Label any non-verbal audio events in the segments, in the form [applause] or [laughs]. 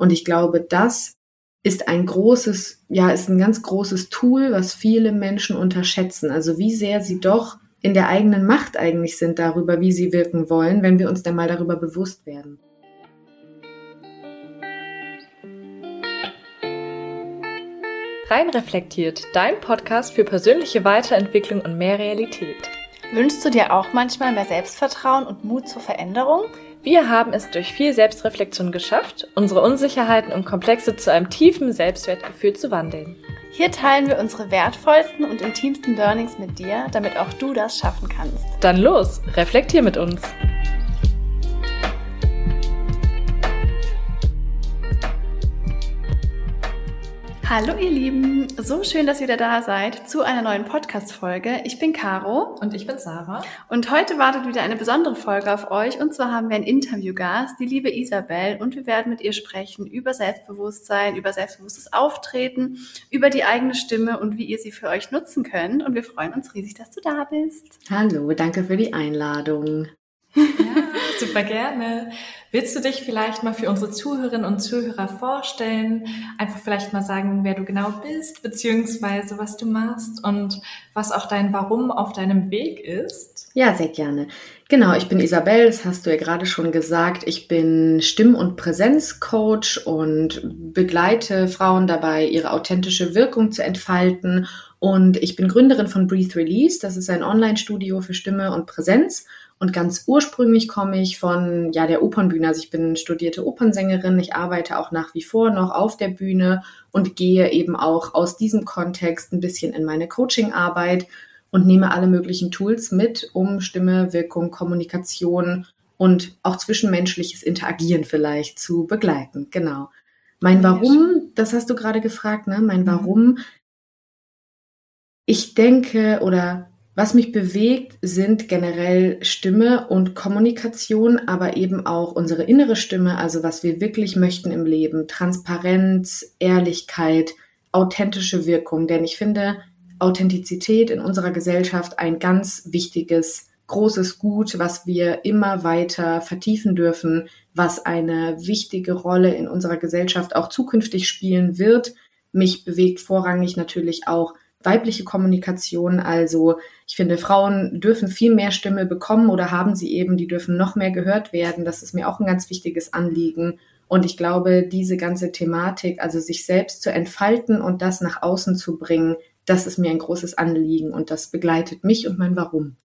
Und ich glaube, das ist ein großes, ja, ist ein ganz großes Tool, was viele Menschen unterschätzen. Also wie sehr sie doch in der eigenen Macht eigentlich sind darüber, wie sie wirken wollen, wenn wir uns dann mal darüber bewusst werden. Rein reflektiert, dein Podcast für persönliche Weiterentwicklung und mehr Realität. Wünschst du dir auch manchmal mehr Selbstvertrauen und Mut zur Veränderung? Wir haben es durch viel Selbstreflexion geschafft, unsere Unsicherheiten und Komplexe zu einem tiefen Selbstwertgefühl zu wandeln. Hier teilen wir unsere wertvollsten und intimsten Learnings mit dir, damit auch du das schaffen kannst. Dann los, reflektier mit uns. Hallo ihr Lieben, so schön, dass ihr wieder da seid zu einer neuen Podcast-Folge. Ich bin Caro. Und ich bin Sarah. Und heute wartet wieder eine besondere Folge auf euch. Und zwar haben wir einen Interviewgast, die liebe Isabel. Und wir werden mit ihr sprechen über Selbstbewusstsein, über selbstbewusstes Auftreten, über die eigene Stimme und wie ihr sie für euch nutzen könnt. Und wir freuen uns riesig, dass du da bist. Hallo, danke für die Einladung. Ja, [laughs] super gerne. Willst du dich vielleicht mal für unsere Zuhörerinnen und Zuhörer vorstellen? Einfach vielleicht mal sagen, wer du genau bist, beziehungsweise was du machst und was auch dein Warum auf deinem Weg ist? Ja, sehr gerne. Genau, ich bin Isabel, das hast du ja gerade schon gesagt. Ich bin Stimm- und Präsenzcoach und begleite Frauen dabei, ihre authentische Wirkung zu entfalten. Und ich bin Gründerin von Breathe Release. Das ist ein Online-Studio für Stimme und Präsenz. Und ganz ursprünglich komme ich von ja der Opernbühne. Also ich bin studierte Opernsängerin. Ich arbeite auch nach wie vor noch auf der Bühne und gehe eben auch aus diesem Kontext ein bisschen in meine Coachingarbeit und nehme alle möglichen Tools mit, um Stimme, Wirkung, Kommunikation und auch zwischenmenschliches Interagieren vielleicht zu begleiten. Genau. Mein Warum, das hast du gerade gefragt, ne? Mein mhm. Warum. Ich denke oder was mich bewegt, sind generell Stimme und Kommunikation, aber eben auch unsere innere Stimme, also was wir wirklich möchten im Leben. Transparenz, Ehrlichkeit, authentische Wirkung. Denn ich finde Authentizität in unserer Gesellschaft ein ganz wichtiges, großes Gut, was wir immer weiter vertiefen dürfen, was eine wichtige Rolle in unserer Gesellschaft auch zukünftig spielen wird. Mich bewegt vorrangig natürlich auch weibliche Kommunikation. Also ich finde, Frauen dürfen viel mehr Stimme bekommen oder haben sie eben, die dürfen noch mehr gehört werden. Das ist mir auch ein ganz wichtiges Anliegen. Und ich glaube, diese ganze Thematik, also sich selbst zu entfalten und das nach außen zu bringen, das ist mir ein großes Anliegen und das begleitet mich und mein Warum.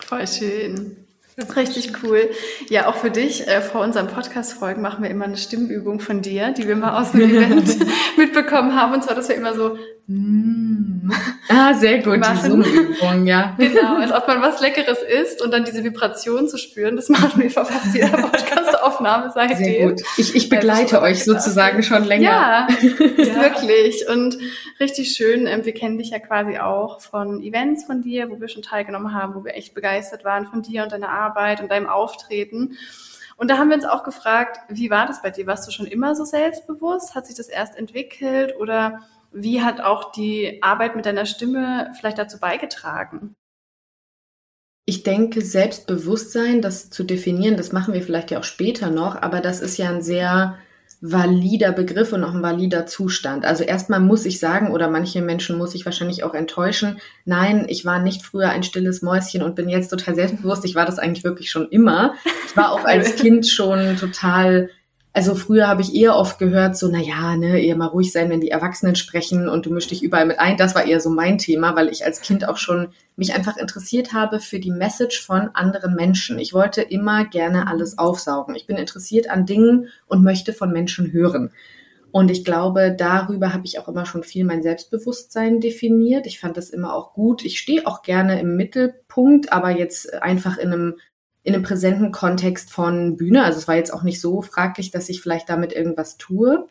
Voll schön. Das ist richtig cool. Ja, auch für dich, äh, vor unseren Podcast-Folgen machen wir immer eine Stimmübung von dir, die wir mal aus dem [laughs] Event mitbekommen haben. Und zwar, dass wir immer so mm, Ah, sehr gut, machen. die Übung, ja. [laughs] Genau, als ob man was Leckeres isst und dann diese Vibration zu spüren. Das machen wir vor fast jeder Podcast-Aufnahme seitdem. Sehr gut. Ich, ich begleite euch sozusagen schon länger. Ja, ja, [laughs] wirklich. Und richtig schön. Ähm, wir kennen dich ja quasi auch von Events von dir, wo wir schon teilgenommen haben, wo wir echt begeistert waren von dir und deiner Arbeit und deinem Auftreten. Und da haben wir uns auch gefragt, wie war das bei dir? Warst du schon immer so selbstbewusst? Hat sich das erst entwickelt oder wie hat auch die Arbeit mit deiner Stimme vielleicht dazu beigetragen? Ich denke, Selbstbewusstsein, das zu definieren, das machen wir vielleicht ja auch später noch, aber das ist ja ein sehr valider Begriff und auch ein valider Zustand. Also erstmal muss ich sagen, oder manche Menschen muss ich wahrscheinlich auch enttäuschen, nein, ich war nicht früher ein stilles Mäuschen und bin jetzt total selbstbewusst. Ich war das eigentlich wirklich schon immer. Ich war auch [laughs] als Kind schon total also früher habe ich eher oft gehört, so, na ja, ne, eher mal ruhig sein, wenn die Erwachsenen sprechen und du mischst dich überall mit ein. Das war eher so mein Thema, weil ich als Kind auch schon mich einfach interessiert habe für die Message von anderen Menschen. Ich wollte immer gerne alles aufsaugen. Ich bin interessiert an Dingen und möchte von Menschen hören. Und ich glaube, darüber habe ich auch immer schon viel mein Selbstbewusstsein definiert. Ich fand das immer auch gut. Ich stehe auch gerne im Mittelpunkt, aber jetzt einfach in einem in einem präsenten Kontext von Bühne. Also es war jetzt auch nicht so fraglich, dass ich vielleicht damit irgendwas tue.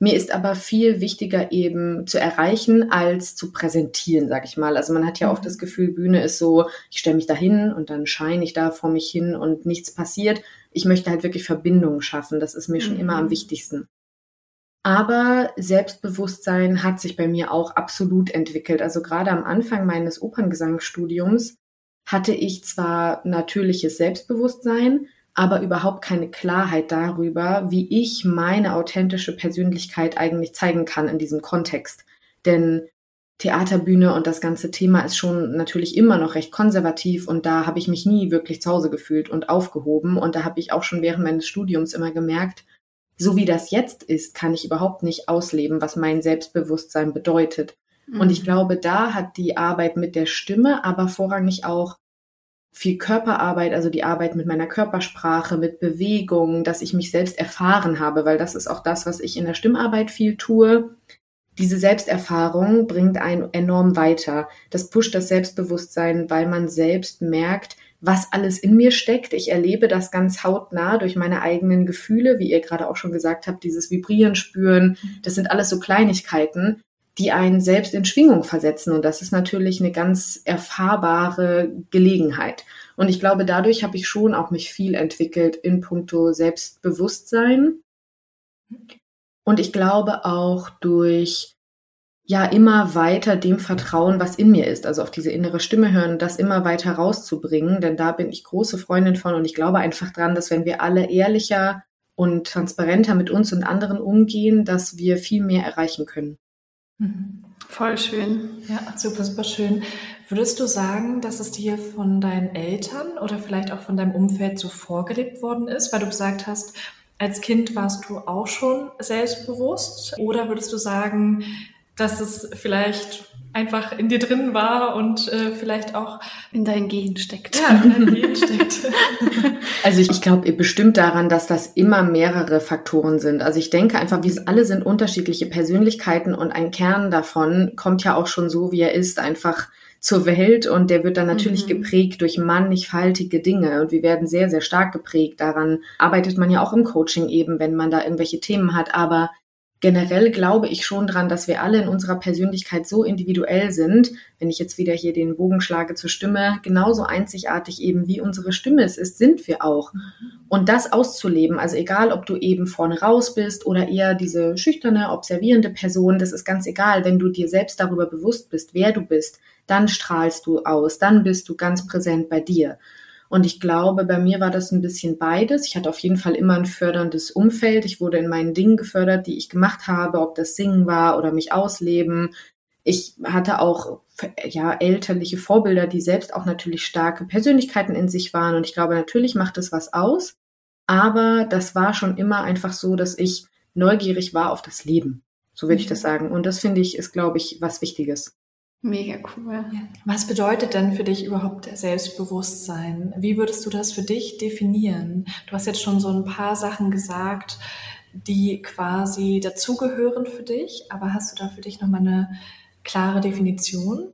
Mir ist aber viel wichtiger eben zu erreichen als zu präsentieren, sag ich mal. Also man hat ja oft mhm. das Gefühl, Bühne ist so, ich stelle mich da hin und dann scheine ich da vor mich hin und nichts passiert. Ich möchte halt wirklich Verbindungen schaffen. Das ist mir schon immer am mhm. wichtigsten. Aber Selbstbewusstsein hat sich bei mir auch absolut entwickelt. Also gerade am Anfang meines Operngesangsstudiums hatte ich zwar natürliches Selbstbewusstsein, aber überhaupt keine Klarheit darüber, wie ich meine authentische Persönlichkeit eigentlich zeigen kann in diesem Kontext. Denn Theaterbühne und das ganze Thema ist schon natürlich immer noch recht konservativ und da habe ich mich nie wirklich zu Hause gefühlt und aufgehoben und da habe ich auch schon während meines Studiums immer gemerkt, so wie das jetzt ist, kann ich überhaupt nicht ausleben, was mein Selbstbewusstsein bedeutet. Mhm. Und ich mhm. glaube, da hat die Arbeit mit der Stimme, aber vorrangig auch viel Körperarbeit, also die Arbeit mit meiner Körpersprache, mit Bewegung, dass ich mich selbst erfahren habe, weil das ist auch das, was ich in der Stimmarbeit viel tue. Diese Selbsterfahrung bringt einen enorm weiter. Das pusht das Selbstbewusstsein, weil man selbst merkt, was alles in mir steckt. Ich erlebe das ganz hautnah durch meine eigenen Gefühle, wie ihr gerade auch schon gesagt habt, dieses Vibrieren spüren. Das sind alles so Kleinigkeiten, die einen selbst in Schwingung versetzen. Und das ist natürlich eine ganz erfahrbare Gelegenheit. Und ich glaube, dadurch habe ich schon auch mich viel entwickelt in puncto Selbstbewusstsein. Und ich glaube auch durch ja immer weiter dem Vertrauen, was in mir ist, also auf diese innere Stimme hören, das immer weiter rauszubringen, denn da bin ich große Freundin von und ich glaube einfach dran, dass wenn wir alle ehrlicher und transparenter mit uns und anderen umgehen, dass wir viel mehr erreichen können. Mhm. Voll schön. Ja, super, super schön. Würdest du sagen, dass es dir von deinen Eltern oder vielleicht auch von deinem Umfeld so vorgelebt worden ist, weil du gesagt hast, als Kind warst du auch schon selbstbewusst? Oder würdest du sagen, dass es vielleicht einfach in dir drin war und äh, vielleicht auch in deinen Gen steckt. Ja, in deinen Gen steckt. [laughs] Also ich, ich glaube bestimmt daran, dass das immer mehrere Faktoren sind. Also ich denke einfach, wir alle sind unterschiedliche Persönlichkeiten und ein Kern davon kommt ja auch schon so, wie er ist, einfach zur Welt und der wird dann natürlich mhm. geprägt durch mannigfaltige Dinge und wir werden sehr, sehr stark geprägt. Daran arbeitet man ja auch im Coaching eben, wenn man da irgendwelche Themen hat. Aber generell glaube ich schon dran, dass wir alle in unserer Persönlichkeit so individuell sind, wenn ich jetzt wieder hier den Bogen schlage zur Stimme, genauso einzigartig eben wie unsere Stimme es ist, sind wir auch. Mhm. Und das auszuleben, also egal, ob du eben vorne raus bist oder eher diese schüchterne, observierende Person, das ist ganz egal, wenn du dir selbst darüber bewusst bist, wer du bist, dann strahlst du aus, dann bist du ganz präsent bei dir. Und ich glaube, bei mir war das ein bisschen beides. Ich hatte auf jeden Fall immer ein förderndes Umfeld. Ich wurde in meinen Dingen gefördert, die ich gemacht habe, ob das Singen war oder mich ausleben. Ich hatte auch ja elterliche Vorbilder, die selbst auch natürlich starke Persönlichkeiten in sich waren. Und ich glaube, natürlich macht es was aus. Aber das war schon immer einfach so, dass ich neugierig war auf das Leben. So würde ich das mhm. sagen. Und das finde ich, ist, glaube ich, was Wichtiges. Mega cool. Was bedeutet denn für dich überhaupt Selbstbewusstsein? Wie würdest du das für dich definieren? Du hast jetzt schon so ein paar Sachen gesagt, die quasi dazugehören für dich, aber hast du da für dich nochmal eine klare Definition?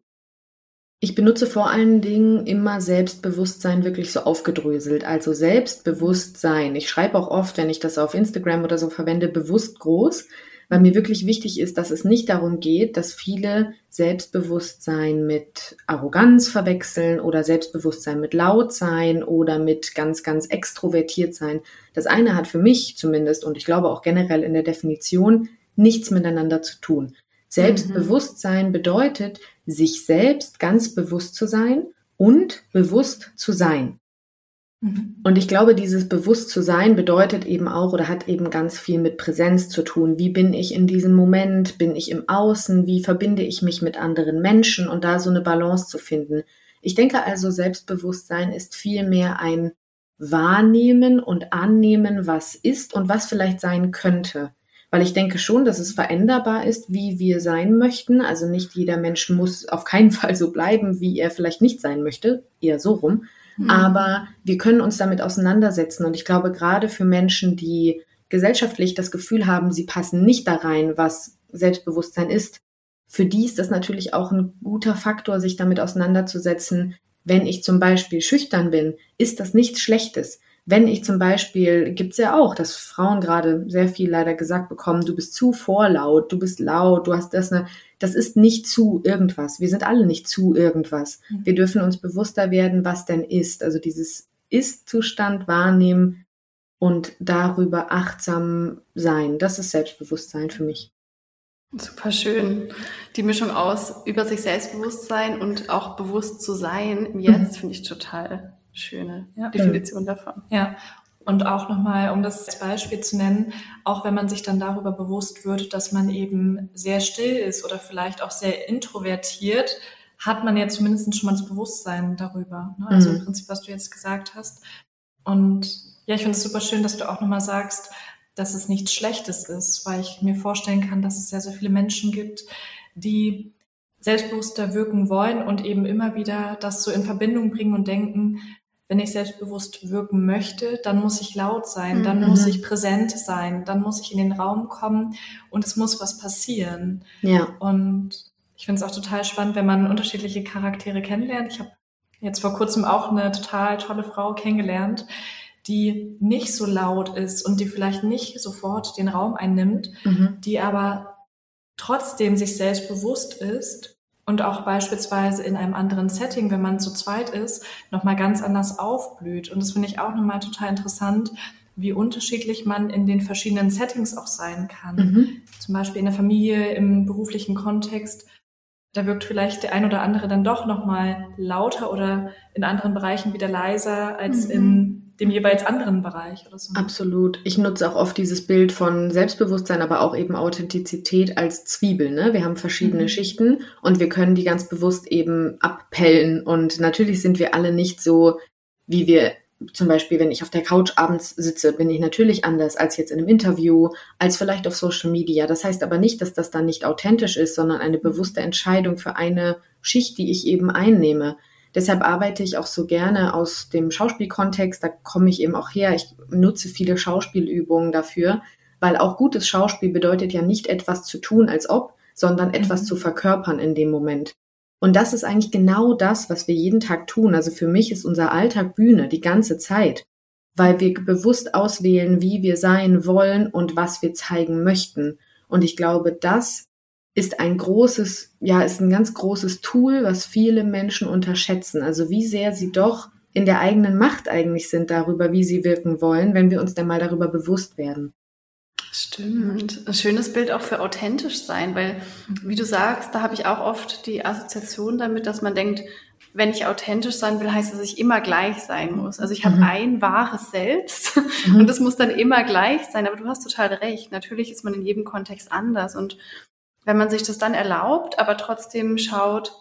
Ich benutze vor allen Dingen immer Selbstbewusstsein wirklich so aufgedröselt. Also Selbstbewusstsein. Ich schreibe auch oft, wenn ich das auf Instagram oder so verwende, bewusst groß weil mir wirklich wichtig ist, dass es nicht darum geht, dass viele Selbstbewusstsein mit Arroganz verwechseln oder Selbstbewusstsein mit laut sein oder mit ganz, ganz extrovertiert sein. Das eine hat für mich zumindest und ich glaube auch generell in der Definition nichts miteinander zu tun. Selbstbewusstsein mhm. bedeutet, sich selbst ganz bewusst zu sein und bewusst zu sein. Mhm. Und ich glaube, dieses Bewusstsein bedeutet eben auch oder hat eben ganz viel mit Präsenz zu tun. Wie bin ich in diesem Moment? Bin ich im Außen? Wie verbinde ich mich mit anderen Menschen? Und da so eine Balance zu finden. Ich denke also, Selbstbewusstsein ist vielmehr ein Wahrnehmen und Annehmen, was ist und was vielleicht sein könnte. Weil ich denke schon, dass es veränderbar ist, wie wir sein möchten. Also nicht jeder Mensch muss auf keinen [laughs] Fall so bleiben, wie er vielleicht nicht sein möchte. Eher so rum. Mhm. Aber wir können uns damit auseinandersetzen. Und ich glaube, gerade für Menschen, die gesellschaftlich das Gefühl haben, sie passen nicht da rein, was Selbstbewusstsein ist, für die ist das natürlich auch ein guter Faktor, sich damit auseinanderzusetzen. Wenn ich zum Beispiel schüchtern bin, ist das nichts Schlechtes. Wenn ich zum Beispiel, gibt's ja auch, dass Frauen gerade sehr viel leider gesagt bekommen, du bist zu vorlaut, du bist laut, du hast das eine, das ist nicht zu irgendwas. Wir sind alle nicht zu irgendwas. Mhm. Wir dürfen uns bewusster werden, was denn ist. Also dieses Ist-Zustand wahrnehmen und darüber achtsam sein. Das ist Selbstbewusstsein für mich. Super schön. Die Mischung aus über sich Selbstbewusstsein und auch bewusst zu sein im Jetzt mhm. finde ich total schöne ja. Definition davon. Ja. Und auch nochmal, um das Beispiel zu nennen, auch wenn man sich dann darüber bewusst wird, dass man eben sehr still ist oder vielleicht auch sehr introvertiert, hat man ja zumindest schon mal das Bewusstsein darüber. Ne? Also mhm. im Prinzip, was du jetzt gesagt hast. Und ja, ich finde es super schön, dass du auch nochmal sagst, dass es nichts Schlechtes ist, weil ich mir vorstellen kann, dass es sehr, sehr viele Menschen gibt, die selbstbewusster wirken wollen und eben immer wieder das so in Verbindung bringen und denken, wenn ich selbstbewusst wirken möchte, dann muss ich laut sein, dann mhm. muss ich präsent sein, dann muss ich in den Raum kommen und es muss was passieren. Ja. Und ich finde es auch total spannend, wenn man unterschiedliche Charaktere kennenlernt. Ich habe jetzt vor kurzem auch eine total tolle Frau kennengelernt, die nicht so laut ist und die vielleicht nicht sofort den Raum einnimmt, mhm. die aber trotzdem sich selbst bewusst ist und auch beispielsweise in einem anderen Setting, wenn man zu zweit ist, nochmal ganz anders aufblüht. Und das finde ich auch nochmal total interessant, wie unterschiedlich man in den verschiedenen Settings auch sein kann. Mhm. Zum Beispiel in der Familie, im beruflichen Kontext. Da wirkt vielleicht der ein oder andere dann doch nochmal lauter oder in anderen Bereichen wieder leiser als mhm. in dem jeweils anderen Bereich oder so. Absolut. Ich nutze auch oft dieses Bild von Selbstbewusstsein, aber auch eben Authentizität als Zwiebel. Ne? Wir haben verschiedene mhm. Schichten und wir können die ganz bewusst eben abpellen. Und natürlich sind wir alle nicht so, wie wir zum Beispiel, wenn ich auf der Couch abends sitze, bin ich natürlich anders als jetzt in einem Interview, als vielleicht auf Social Media. Das heißt aber nicht, dass das dann nicht authentisch ist, sondern eine bewusste Entscheidung für eine Schicht, die ich eben einnehme. Deshalb arbeite ich auch so gerne aus dem Schauspielkontext. Da komme ich eben auch her. Ich nutze viele Schauspielübungen dafür, weil auch gutes Schauspiel bedeutet ja nicht etwas zu tun, als ob, sondern etwas mhm. zu verkörpern in dem Moment. Und das ist eigentlich genau das, was wir jeden Tag tun. Also für mich ist unser Alltag Bühne die ganze Zeit, weil wir bewusst auswählen, wie wir sein wollen und was wir zeigen möchten. Und ich glaube, das ist ein großes, ja, ist ein ganz großes Tool, was viele Menschen unterschätzen. Also wie sehr sie doch in der eigenen Macht eigentlich sind darüber, wie sie wirken wollen, wenn wir uns dann mal darüber bewusst werden. Stimmt. Ein schönes Bild auch für authentisch sein, weil, wie du sagst, da habe ich auch oft die Assoziation damit, dass man denkt, wenn ich authentisch sein will, heißt das, dass ich immer gleich sein muss. Also ich habe mhm. ein wahres Selbst mhm. und das muss dann immer gleich sein. Aber du hast total recht. Natürlich ist man in jedem Kontext anders und wenn man sich das dann erlaubt, aber trotzdem schaut,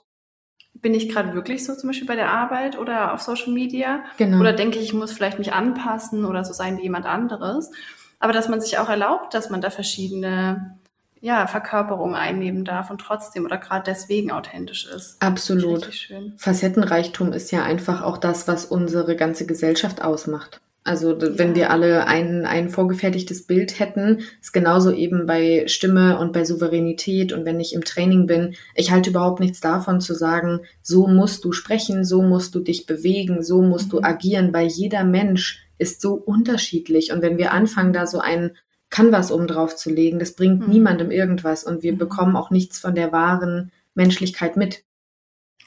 bin ich gerade wirklich so zum Beispiel bei der Arbeit oder auf Social Media? Genau. Oder denke ich, ich muss vielleicht mich anpassen oder so sein wie jemand anderes? Aber dass man sich auch erlaubt, dass man da verschiedene ja, Verkörperungen einnehmen darf und trotzdem oder gerade deswegen authentisch ist. Absolut. Facettenreichtum ist ja einfach auch das, was unsere ganze Gesellschaft ausmacht. Also ja. wenn wir alle ein, ein vorgefertigtes Bild hätten, ist genauso eben bei Stimme und bei Souveränität und wenn ich im Training bin, ich halte überhaupt nichts davon zu sagen, so musst du sprechen, so musst du dich bewegen, so musst mhm. du agieren, weil jeder Mensch ist so unterschiedlich und wenn wir anfangen, da so ein Canvas oben drauf zu legen, das bringt mhm. niemandem irgendwas und wir mhm. bekommen auch nichts von der wahren Menschlichkeit mit.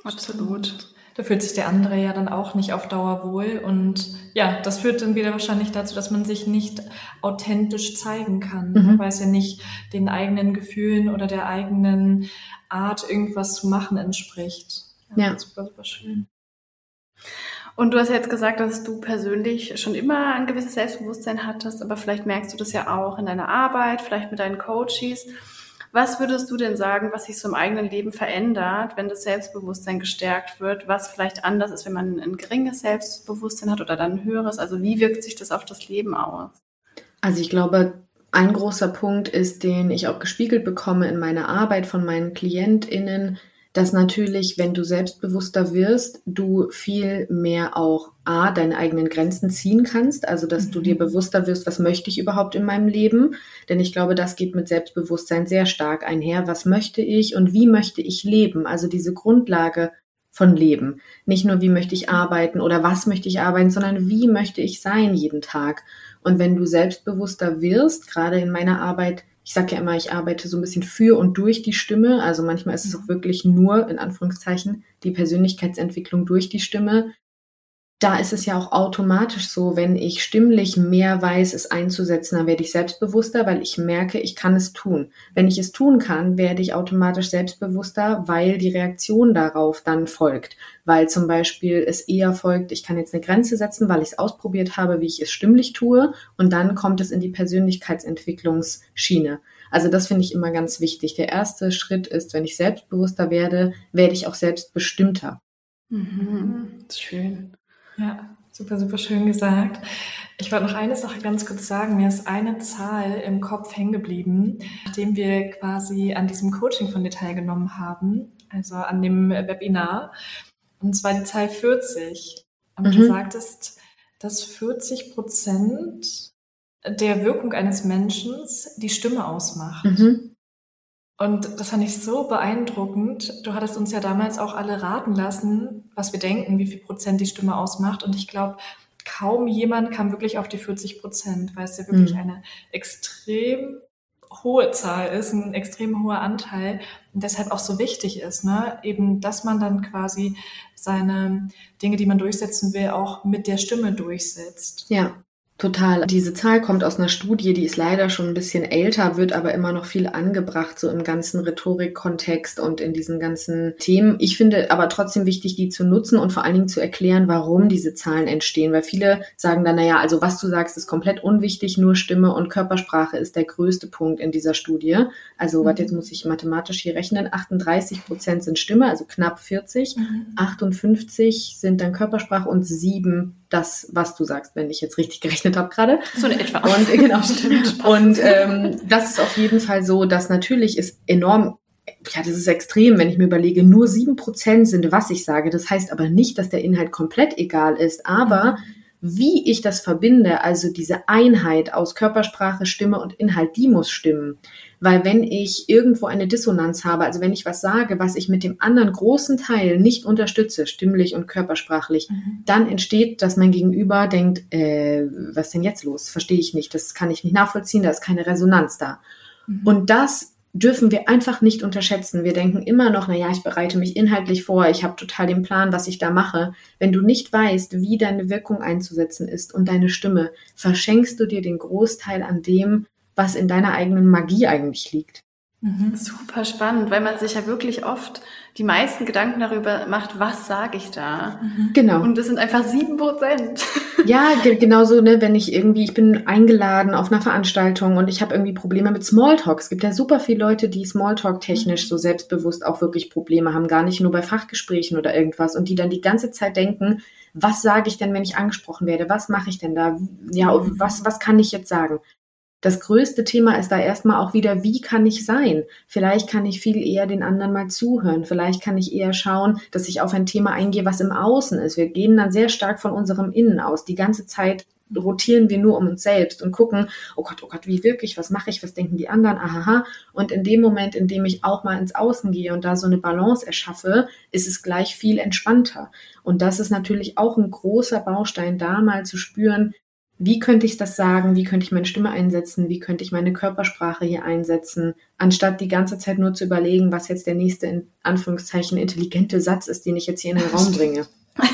Absolut da fühlt sich der andere ja dann auch nicht auf Dauer wohl. Und ja, das führt dann wieder wahrscheinlich dazu, dass man sich nicht authentisch zeigen kann, mhm. weil es ja nicht den eigenen Gefühlen oder der eigenen Art, irgendwas zu machen, entspricht. Ja, ja. super, super schön. Und du hast ja jetzt gesagt, dass du persönlich schon immer ein gewisses Selbstbewusstsein hattest, aber vielleicht merkst du das ja auch in deiner Arbeit, vielleicht mit deinen Coaches. Was würdest du denn sagen, was sich so im eigenen Leben verändert, wenn das Selbstbewusstsein gestärkt wird, was vielleicht anders ist, wenn man ein geringes Selbstbewusstsein hat oder dann ein höheres? Also wie wirkt sich das auf das Leben aus? Also ich glaube, ein großer Punkt ist, den ich auch gespiegelt bekomme in meiner Arbeit von meinen KlientInnen, dass natürlich, wenn du selbstbewusster wirst, du viel mehr auch A, deine eigenen Grenzen ziehen kannst, also dass mhm. du dir mhm. bewusster wirst, was möchte ich überhaupt in meinem Leben, denn ich glaube, das geht mit Selbstbewusstsein sehr stark einher, was möchte ich und wie möchte ich leben, also diese Grundlage von Leben, nicht nur wie möchte ich arbeiten oder was möchte ich arbeiten, sondern wie möchte ich sein jeden Tag. Und wenn du selbstbewusster wirst, gerade in meiner Arbeit, ich sage ja immer, ich arbeite so ein bisschen für und durch die Stimme. Also manchmal ist es auch wirklich nur, in Anführungszeichen, die Persönlichkeitsentwicklung durch die Stimme. Da ist es ja auch automatisch so, wenn ich stimmlich mehr weiß, es einzusetzen, dann werde ich selbstbewusster, weil ich merke, ich kann es tun. Wenn ich es tun kann, werde ich automatisch selbstbewusster, weil die Reaktion darauf dann folgt. Weil zum Beispiel es eher folgt, ich kann jetzt eine Grenze setzen, weil ich es ausprobiert habe, wie ich es stimmlich tue. Und dann kommt es in die Persönlichkeitsentwicklungsschiene. Also das finde ich immer ganz wichtig. Der erste Schritt ist, wenn ich selbstbewusster werde, werde ich auch selbstbestimmter. Mhm. Schön. Ja, super, super schön gesagt. Ich wollte noch eine Sache ganz kurz sagen. Mir ist eine Zahl im Kopf hängen geblieben, nachdem wir quasi an diesem Coaching von dir teilgenommen haben, also an dem Webinar. Und zwar die Zahl 40. Und mhm. du sagtest, dass 40 Prozent der Wirkung eines Menschen die Stimme ausmacht. Mhm. Und das fand ich so beeindruckend. Du hattest uns ja damals auch alle raten lassen, was wir denken, wie viel Prozent die Stimme ausmacht. Und ich glaube, kaum jemand kam wirklich auf die 40 Prozent, weil es ja wirklich mhm. eine extrem hohe Zahl ist, ein extrem hoher Anteil und deshalb auch so wichtig ist, ne? Eben, dass man dann quasi seine Dinge, die man durchsetzen will, auch mit der Stimme durchsetzt. Ja. Total. Diese Zahl kommt aus einer Studie, die ist leider schon ein bisschen älter, wird aber immer noch viel angebracht, so im ganzen Rhetorik-Kontext und in diesen ganzen Themen. Ich finde aber trotzdem wichtig, die zu nutzen und vor allen Dingen zu erklären, warum diese Zahlen entstehen, weil viele sagen dann, naja, also was du sagst, ist komplett unwichtig, nur Stimme und Körpersprache ist der größte Punkt in dieser Studie. Also, mhm. warte, jetzt muss ich mathematisch hier rechnen. 38 Prozent sind Stimme, also knapp 40. Mhm. 58 sind dann Körpersprache und sieben das, was du sagst, wenn ich jetzt richtig gerechnet habe gerade. So eine etwa. Und äh, genau, [laughs] stimmt. Und ähm, das ist auf jeden Fall so, dass natürlich ist enorm ja, das ist extrem, wenn ich mir überlege, nur sieben Prozent sind, was ich sage. Das heißt aber nicht, dass der Inhalt komplett egal ist, aber wie ich das verbinde, also diese Einheit aus Körpersprache, Stimme und Inhalt, die muss stimmen. Weil wenn ich irgendwo eine Dissonanz habe, also wenn ich was sage, was ich mit dem anderen großen Teil nicht unterstütze, stimmlich und körpersprachlich, mhm. dann entsteht, dass mein Gegenüber denkt, äh, was denn jetzt los? Verstehe ich nicht, das kann ich nicht nachvollziehen, da ist keine Resonanz da. Mhm. Und das dürfen wir einfach nicht unterschätzen. Wir denken immer noch, na ja, ich bereite mich inhaltlich vor, ich habe total den Plan, was ich da mache. Wenn du nicht weißt, wie deine Wirkung einzusetzen ist und deine Stimme, verschenkst du dir den Großteil an dem, was in deiner eigenen Magie eigentlich liegt. Mhm. Super spannend, weil man sich ja wirklich oft die meisten Gedanken darüber macht, was sage ich da? Mhm. Genau. Und das sind einfach sieben Prozent. [laughs] Ja, genauso, ne, wenn ich irgendwie, ich bin eingeladen auf einer Veranstaltung und ich habe irgendwie Probleme mit Smalltalk. Es gibt ja super viele Leute, die Smalltalk technisch so selbstbewusst auch wirklich Probleme haben, gar nicht nur bei Fachgesprächen oder irgendwas und die dann die ganze Zeit denken, was sage ich denn, wenn ich angesprochen werde? Was mache ich denn da? Ja, was, was kann ich jetzt sagen? Das größte Thema ist da erstmal auch wieder, wie kann ich sein? Vielleicht kann ich viel eher den anderen mal zuhören. Vielleicht kann ich eher schauen, dass ich auf ein Thema eingehe, was im Außen ist. Wir gehen dann sehr stark von unserem Innen aus. Die ganze Zeit rotieren wir nur um uns selbst und gucken, oh Gott, oh Gott, wie wirklich, was mache ich, was denken die anderen, ahaha. Und in dem Moment, in dem ich auch mal ins Außen gehe und da so eine Balance erschaffe, ist es gleich viel entspannter. Und das ist natürlich auch ein großer Baustein, da mal zu spüren, wie könnte ich das sagen, wie könnte ich meine Stimme einsetzen, wie könnte ich meine Körpersprache hier einsetzen, anstatt die ganze Zeit nur zu überlegen, was jetzt der nächste in Anführungszeichen intelligente Satz ist, den ich jetzt hier in den Raum bringe. [laughs]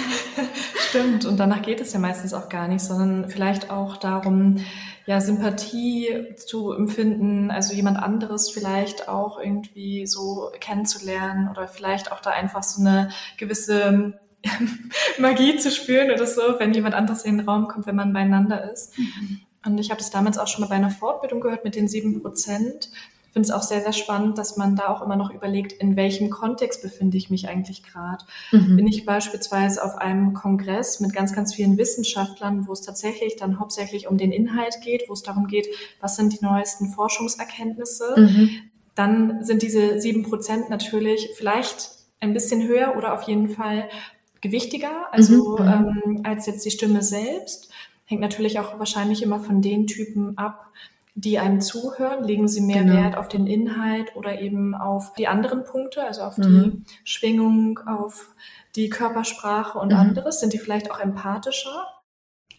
Stimmt, und danach geht es ja meistens auch gar nicht, sondern vielleicht auch darum, ja, Sympathie zu empfinden, also jemand anderes vielleicht auch irgendwie so kennenzulernen oder vielleicht auch da einfach so eine gewisse [laughs] Magie zu spüren oder so, wenn jemand anderes in den Raum kommt, wenn man beieinander ist. Mhm. Und ich habe das damals auch schon mal bei einer Fortbildung gehört mit den sieben Prozent. Ich finde es auch sehr, sehr spannend, dass man da auch immer noch überlegt, in welchem Kontext befinde ich mich eigentlich gerade. Mhm. Bin ich beispielsweise auf einem Kongress mit ganz, ganz vielen Wissenschaftlern, wo es tatsächlich dann hauptsächlich um den Inhalt geht, wo es darum geht, was sind die neuesten Forschungserkenntnisse, mhm. dann sind diese sieben Prozent natürlich vielleicht ein bisschen höher oder auf jeden Fall gewichtiger, also mhm. ähm, als jetzt die Stimme selbst. Hängt natürlich auch wahrscheinlich immer von den Typen ab, die einem zuhören. Legen sie mehr genau. Wert auf den Inhalt oder eben auf die anderen Punkte, also auf mhm. die Schwingung, auf die Körpersprache und mhm. anderes? Sind die vielleicht auch empathischer?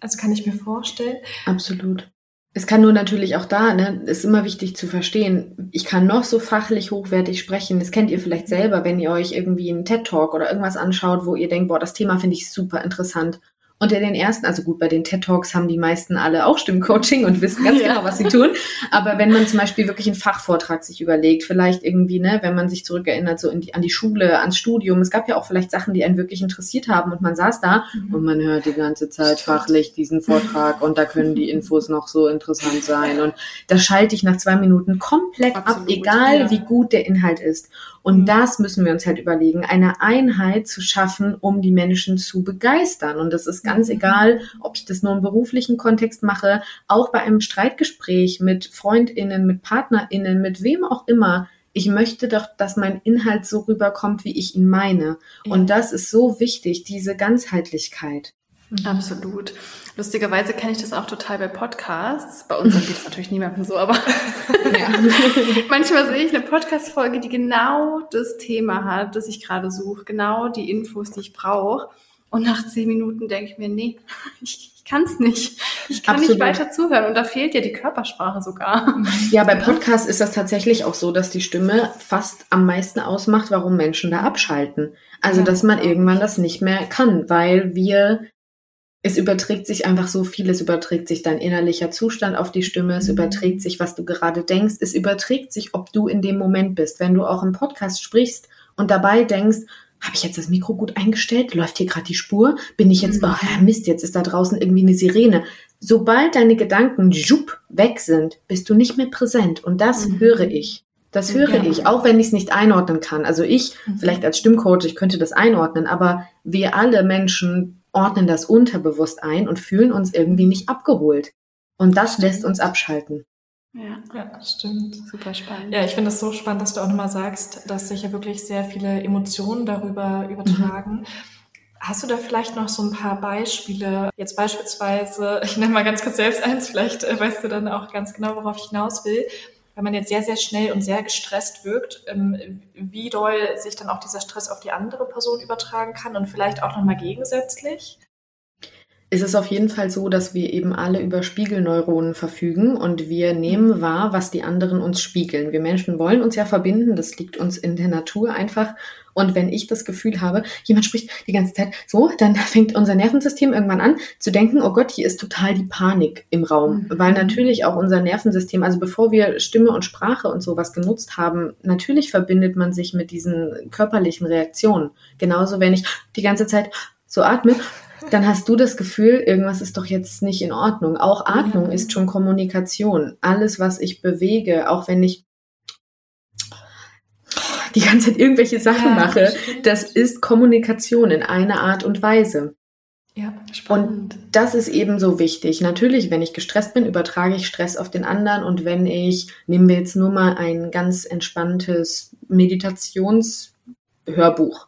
Also kann ich mir vorstellen. Absolut. Es kann nur natürlich auch da, ne, ist immer wichtig zu verstehen. Ich kann noch so fachlich hochwertig sprechen. Das kennt ihr vielleicht selber, wenn ihr euch irgendwie einen TED Talk oder irgendwas anschaut, wo ihr denkt, boah, das Thema finde ich super interessant. Unter den ersten, also gut, bei den TED Talks haben die meisten alle auch Stimmcoaching und wissen ganz [laughs] ja. genau, was sie tun. Aber wenn man zum Beispiel wirklich einen Fachvortrag sich überlegt, vielleicht irgendwie, ne, wenn man sich zurückerinnert, so in die, an die Schule, ans Studium, es gab ja auch vielleicht Sachen, die einen wirklich interessiert haben und man saß da mhm. und man hört die ganze Zeit fachlich diesen Vortrag und da können die Infos noch so interessant sein und da schalte ich nach zwei Minuten komplett Absolut, ab, egal ja. wie gut der Inhalt ist. Und mhm. das müssen wir uns halt überlegen, eine Einheit zu schaffen, um die Menschen zu begeistern. Und das ist ganz mhm. egal, ob ich das nur im beruflichen Kontext mache, auch bei einem Streitgespräch mit Freundinnen, mit Partnerinnen, mit wem auch immer. Ich möchte doch, dass mein Inhalt so rüberkommt, wie ich ihn meine. Und das ist so wichtig, diese Ganzheitlichkeit. Mhm. Absolut. Lustigerweise kenne ich das auch total bei Podcasts. Bei uns [laughs] geht es natürlich niemandem so, aber [laughs] manchmal sehe ich eine Podcast-Folge, die genau das Thema hat, das ich gerade suche, genau die Infos, die ich brauche. Und nach zehn Minuten denke ich mir, nee, [laughs] ich, ich kann es nicht. Ich kann Absolut. nicht weiter zuhören. Und da fehlt ja die Körpersprache sogar. Ja, bei Podcasts ist das tatsächlich auch so, dass die Stimme fast am meisten ausmacht, warum Menschen da abschalten. Also, ja, dass man genau. irgendwann das nicht mehr kann, weil wir es überträgt sich einfach so viel. Es überträgt sich dein innerlicher Zustand auf die Stimme. Es mhm. überträgt sich, was du gerade denkst. Es überträgt sich, ob du in dem Moment bist. Wenn du auch im Podcast sprichst und dabei denkst, habe ich jetzt das Mikro gut eingestellt? Läuft hier gerade die Spur? Bin ich jetzt, mhm. oh Mist, jetzt ist da draußen irgendwie eine Sirene. Sobald deine Gedanken jupp, weg sind, bist du nicht mehr präsent. Und das mhm. höre ich. Das höre ja. ich, auch wenn ich es nicht einordnen kann. Also ich, mhm. vielleicht als Stimmcoach, ich könnte das einordnen, aber wir alle Menschen ordnen das unterbewusst ein und fühlen uns irgendwie nicht abgeholt. Und das stimmt. lässt uns abschalten. Ja, ja, stimmt. Super spannend. Ja, ich finde es so spannend, dass du auch nochmal sagst, dass sich ja wirklich sehr viele Emotionen darüber übertragen. Mhm. Hast du da vielleicht noch so ein paar Beispiele? Jetzt beispielsweise, [laughs] ich nenne mal ganz kurz selbst eins, vielleicht äh, weißt du dann auch ganz genau, worauf ich hinaus will wenn man jetzt sehr, sehr schnell und sehr gestresst wirkt, ähm, wie doll sich dann auch dieser Stress auf die andere Person übertragen kann und vielleicht auch nochmal gegensätzlich? Ist es auf jeden Fall so, dass wir eben alle über Spiegelneuronen verfügen und wir nehmen mhm. wahr, was die anderen uns spiegeln. Wir Menschen wollen uns ja verbinden, das liegt uns in der Natur einfach. Und wenn ich das Gefühl habe, jemand spricht die ganze Zeit so, dann [laughs] fängt unser Nervensystem irgendwann an zu denken, oh Gott, hier ist total die Panik im Raum. Mhm. Weil natürlich auch unser Nervensystem, also bevor wir Stimme und Sprache und sowas genutzt haben, natürlich verbindet man sich mit diesen körperlichen Reaktionen. Genauso, wenn ich die ganze Zeit so atme, dann hast du das Gefühl, irgendwas ist doch jetzt nicht in Ordnung. Auch Atmung ja. ist schon Kommunikation. Alles, was ich bewege, auch wenn ich die ganze Zeit irgendwelche Sachen ja, mache, das ist Kommunikation in einer Art und Weise. Ja, spannend. Und das ist ebenso wichtig. Natürlich, wenn ich gestresst bin, übertrage ich Stress auf den anderen. Und wenn ich, nehmen wir jetzt nur mal ein ganz entspanntes Meditationshörbuch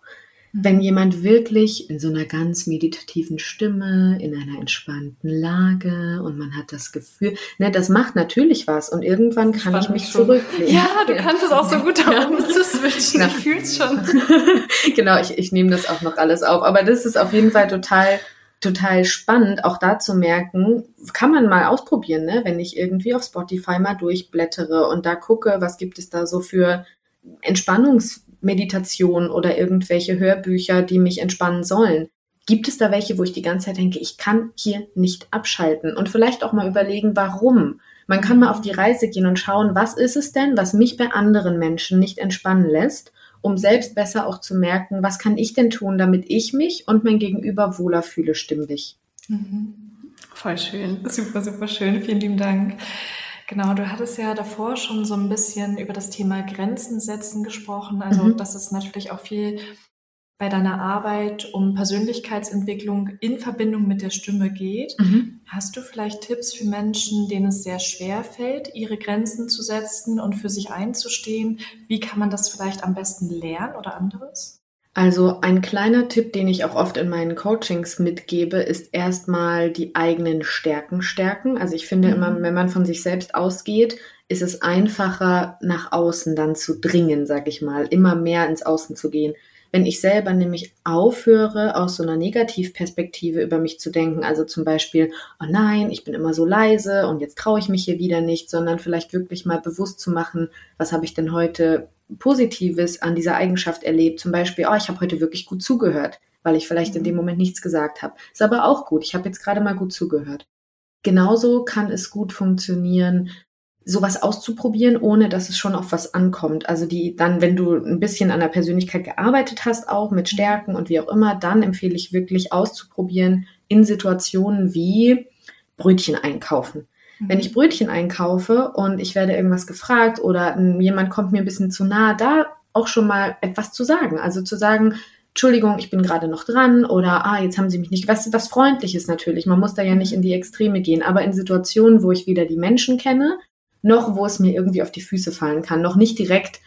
wenn jemand wirklich in so einer ganz meditativen Stimme, in einer entspannten Lage und man hat das Gefühl, ne, das macht natürlich was und irgendwann kann ich mich zurücklehnen. Ja, du ja. kannst es auch so gut da oben zu switchen. Ich fühl's schon. [laughs] genau, ich, ich nehme das auch noch alles auf. Aber das ist auf jeden Fall total total spannend, auch da zu merken, kann man mal ausprobieren, ne? wenn ich irgendwie auf Spotify mal durchblättere und da gucke, was gibt es da so für Entspannungs Meditation oder irgendwelche Hörbücher, die mich entspannen sollen. Gibt es da welche, wo ich die ganze Zeit denke, ich kann hier nicht abschalten und vielleicht auch mal überlegen, warum? Man kann mal auf die Reise gehen und schauen, was ist es denn, was mich bei anderen Menschen nicht entspannen lässt, um selbst besser auch zu merken, was kann ich denn tun, damit ich mich und mein Gegenüber wohler fühle stimmlich. Mhm. Voll schön. Super, super schön. Vielen lieben Dank. Genau, du hattest ja davor schon so ein bisschen über das Thema Grenzen setzen gesprochen. Also, mhm. dass es natürlich auch viel bei deiner Arbeit um Persönlichkeitsentwicklung in Verbindung mit der Stimme geht. Mhm. Hast du vielleicht Tipps für Menschen, denen es sehr schwer fällt, ihre Grenzen zu setzen und für sich einzustehen? Wie kann man das vielleicht am besten lernen oder anderes? Also ein kleiner Tipp, den ich auch oft in meinen Coachings mitgebe, ist erstmal die eigenen Stärken stärken. Also ich finde mhm. immer, wenn man von sich selbst ausgeht, ist es einfacher, nach außen dann zu dringen, sag ich mal, immer mehr ins Außen zu gehen. Wenn ich selber nämlich aufhöre, aus so einer Negativperspektive über mich zu denken, also zum Beispiel, oh nein, ich bin immer so leise und jetzt traue ich mich hier wieder nicht, sondern vielleicht wirklich mal bewusst zu machen, was habe ich denn heute Positives an dieser Eigenschaft erlebt. Zum Beispiel, oh, ich habe heute wirklich gut zugehört. weil ich vielleicht in dem Moment nichts gesagt habe. Ist aber auch gut. Ich habe jetzt gerade mal gut zugehört. Genauso kann es gut funktionieren, sowas auszuprobieren, ohne dass es schon auf was ankommt. Also die dann, wenn du ein bisschen an der Persönlichkeit gearbeitet hast, auch mit Stärken und wie auch immer, dann empfehle ich wirklich auszuprobieren in Situationen wie Brötchen einkaufen. Wenn ich Brötchen einkaufe und ich werde irgendwas gefragt oder jemand kommt mir ein bisschen zu nah, da auch schon mal etwas zu sagen. Also zu sagen, Entschuldigung, ich bin gerade noch dran oder ah, jetzt haben Sie mich nicht, was, was freundliches natürlich. Man muss da ja nicht in die Extreme gehen, aber in Situationen, wo ich weder die Menschen kenne, noch wo es mir irgendwie auf die Füße fallen kann, noch nicht direkt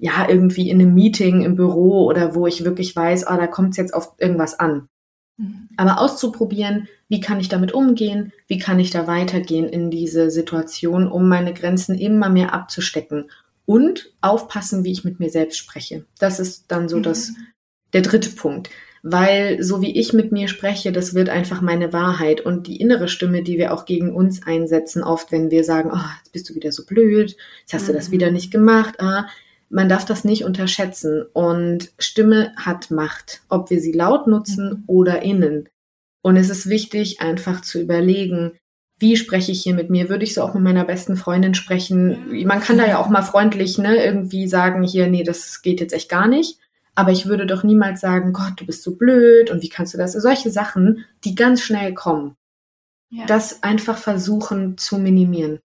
ja, irgendwie in einem Meeting im Büro oder wo ich wirklich weiß, ah, da kommt es jetzt auf irgendwas an. Mhm. Aber auszuprobieren, wie kann ich damit umgehen, wie kann ich da weitergehen in diese Situation, um meine Grenzen immer mehr abzustecken und aufpassen, wie ich mit mir selbst spreche. Das ist dann so mhm. das, der dritte Punkt. Weil so wie ich mit mir spreche, das wird einfach meine Wahrheit und die innere Stimme, die wir auch gegen uns einsetzen, oft wenn wir sagen, oh, jetzt bist du wieder so blöd, jetzt hast mhm. du das wieder mhm. nicht gemacht, ah, man darf das nicht unterschätzen. Und Stimme hat Macht, ob wir sie laut nutzen mhm. oder innen. Und es ist wichtig, einfach zu überlegen, wie spreche ich hier mit mir? Würde ich so auch mit meiner besten Freundin sprechen? Man kann da ja auch mal freundlich, ne, irgendwie sagen, hier, nee, das geht jetzt echt gar nicht. Aber ich würde doch niemals sagen, Gott, du bist so blöd und wie kannst du das? Solche Sachen, die ganz schnell kommen. Ja. Das einfach versuchen zu minimieren.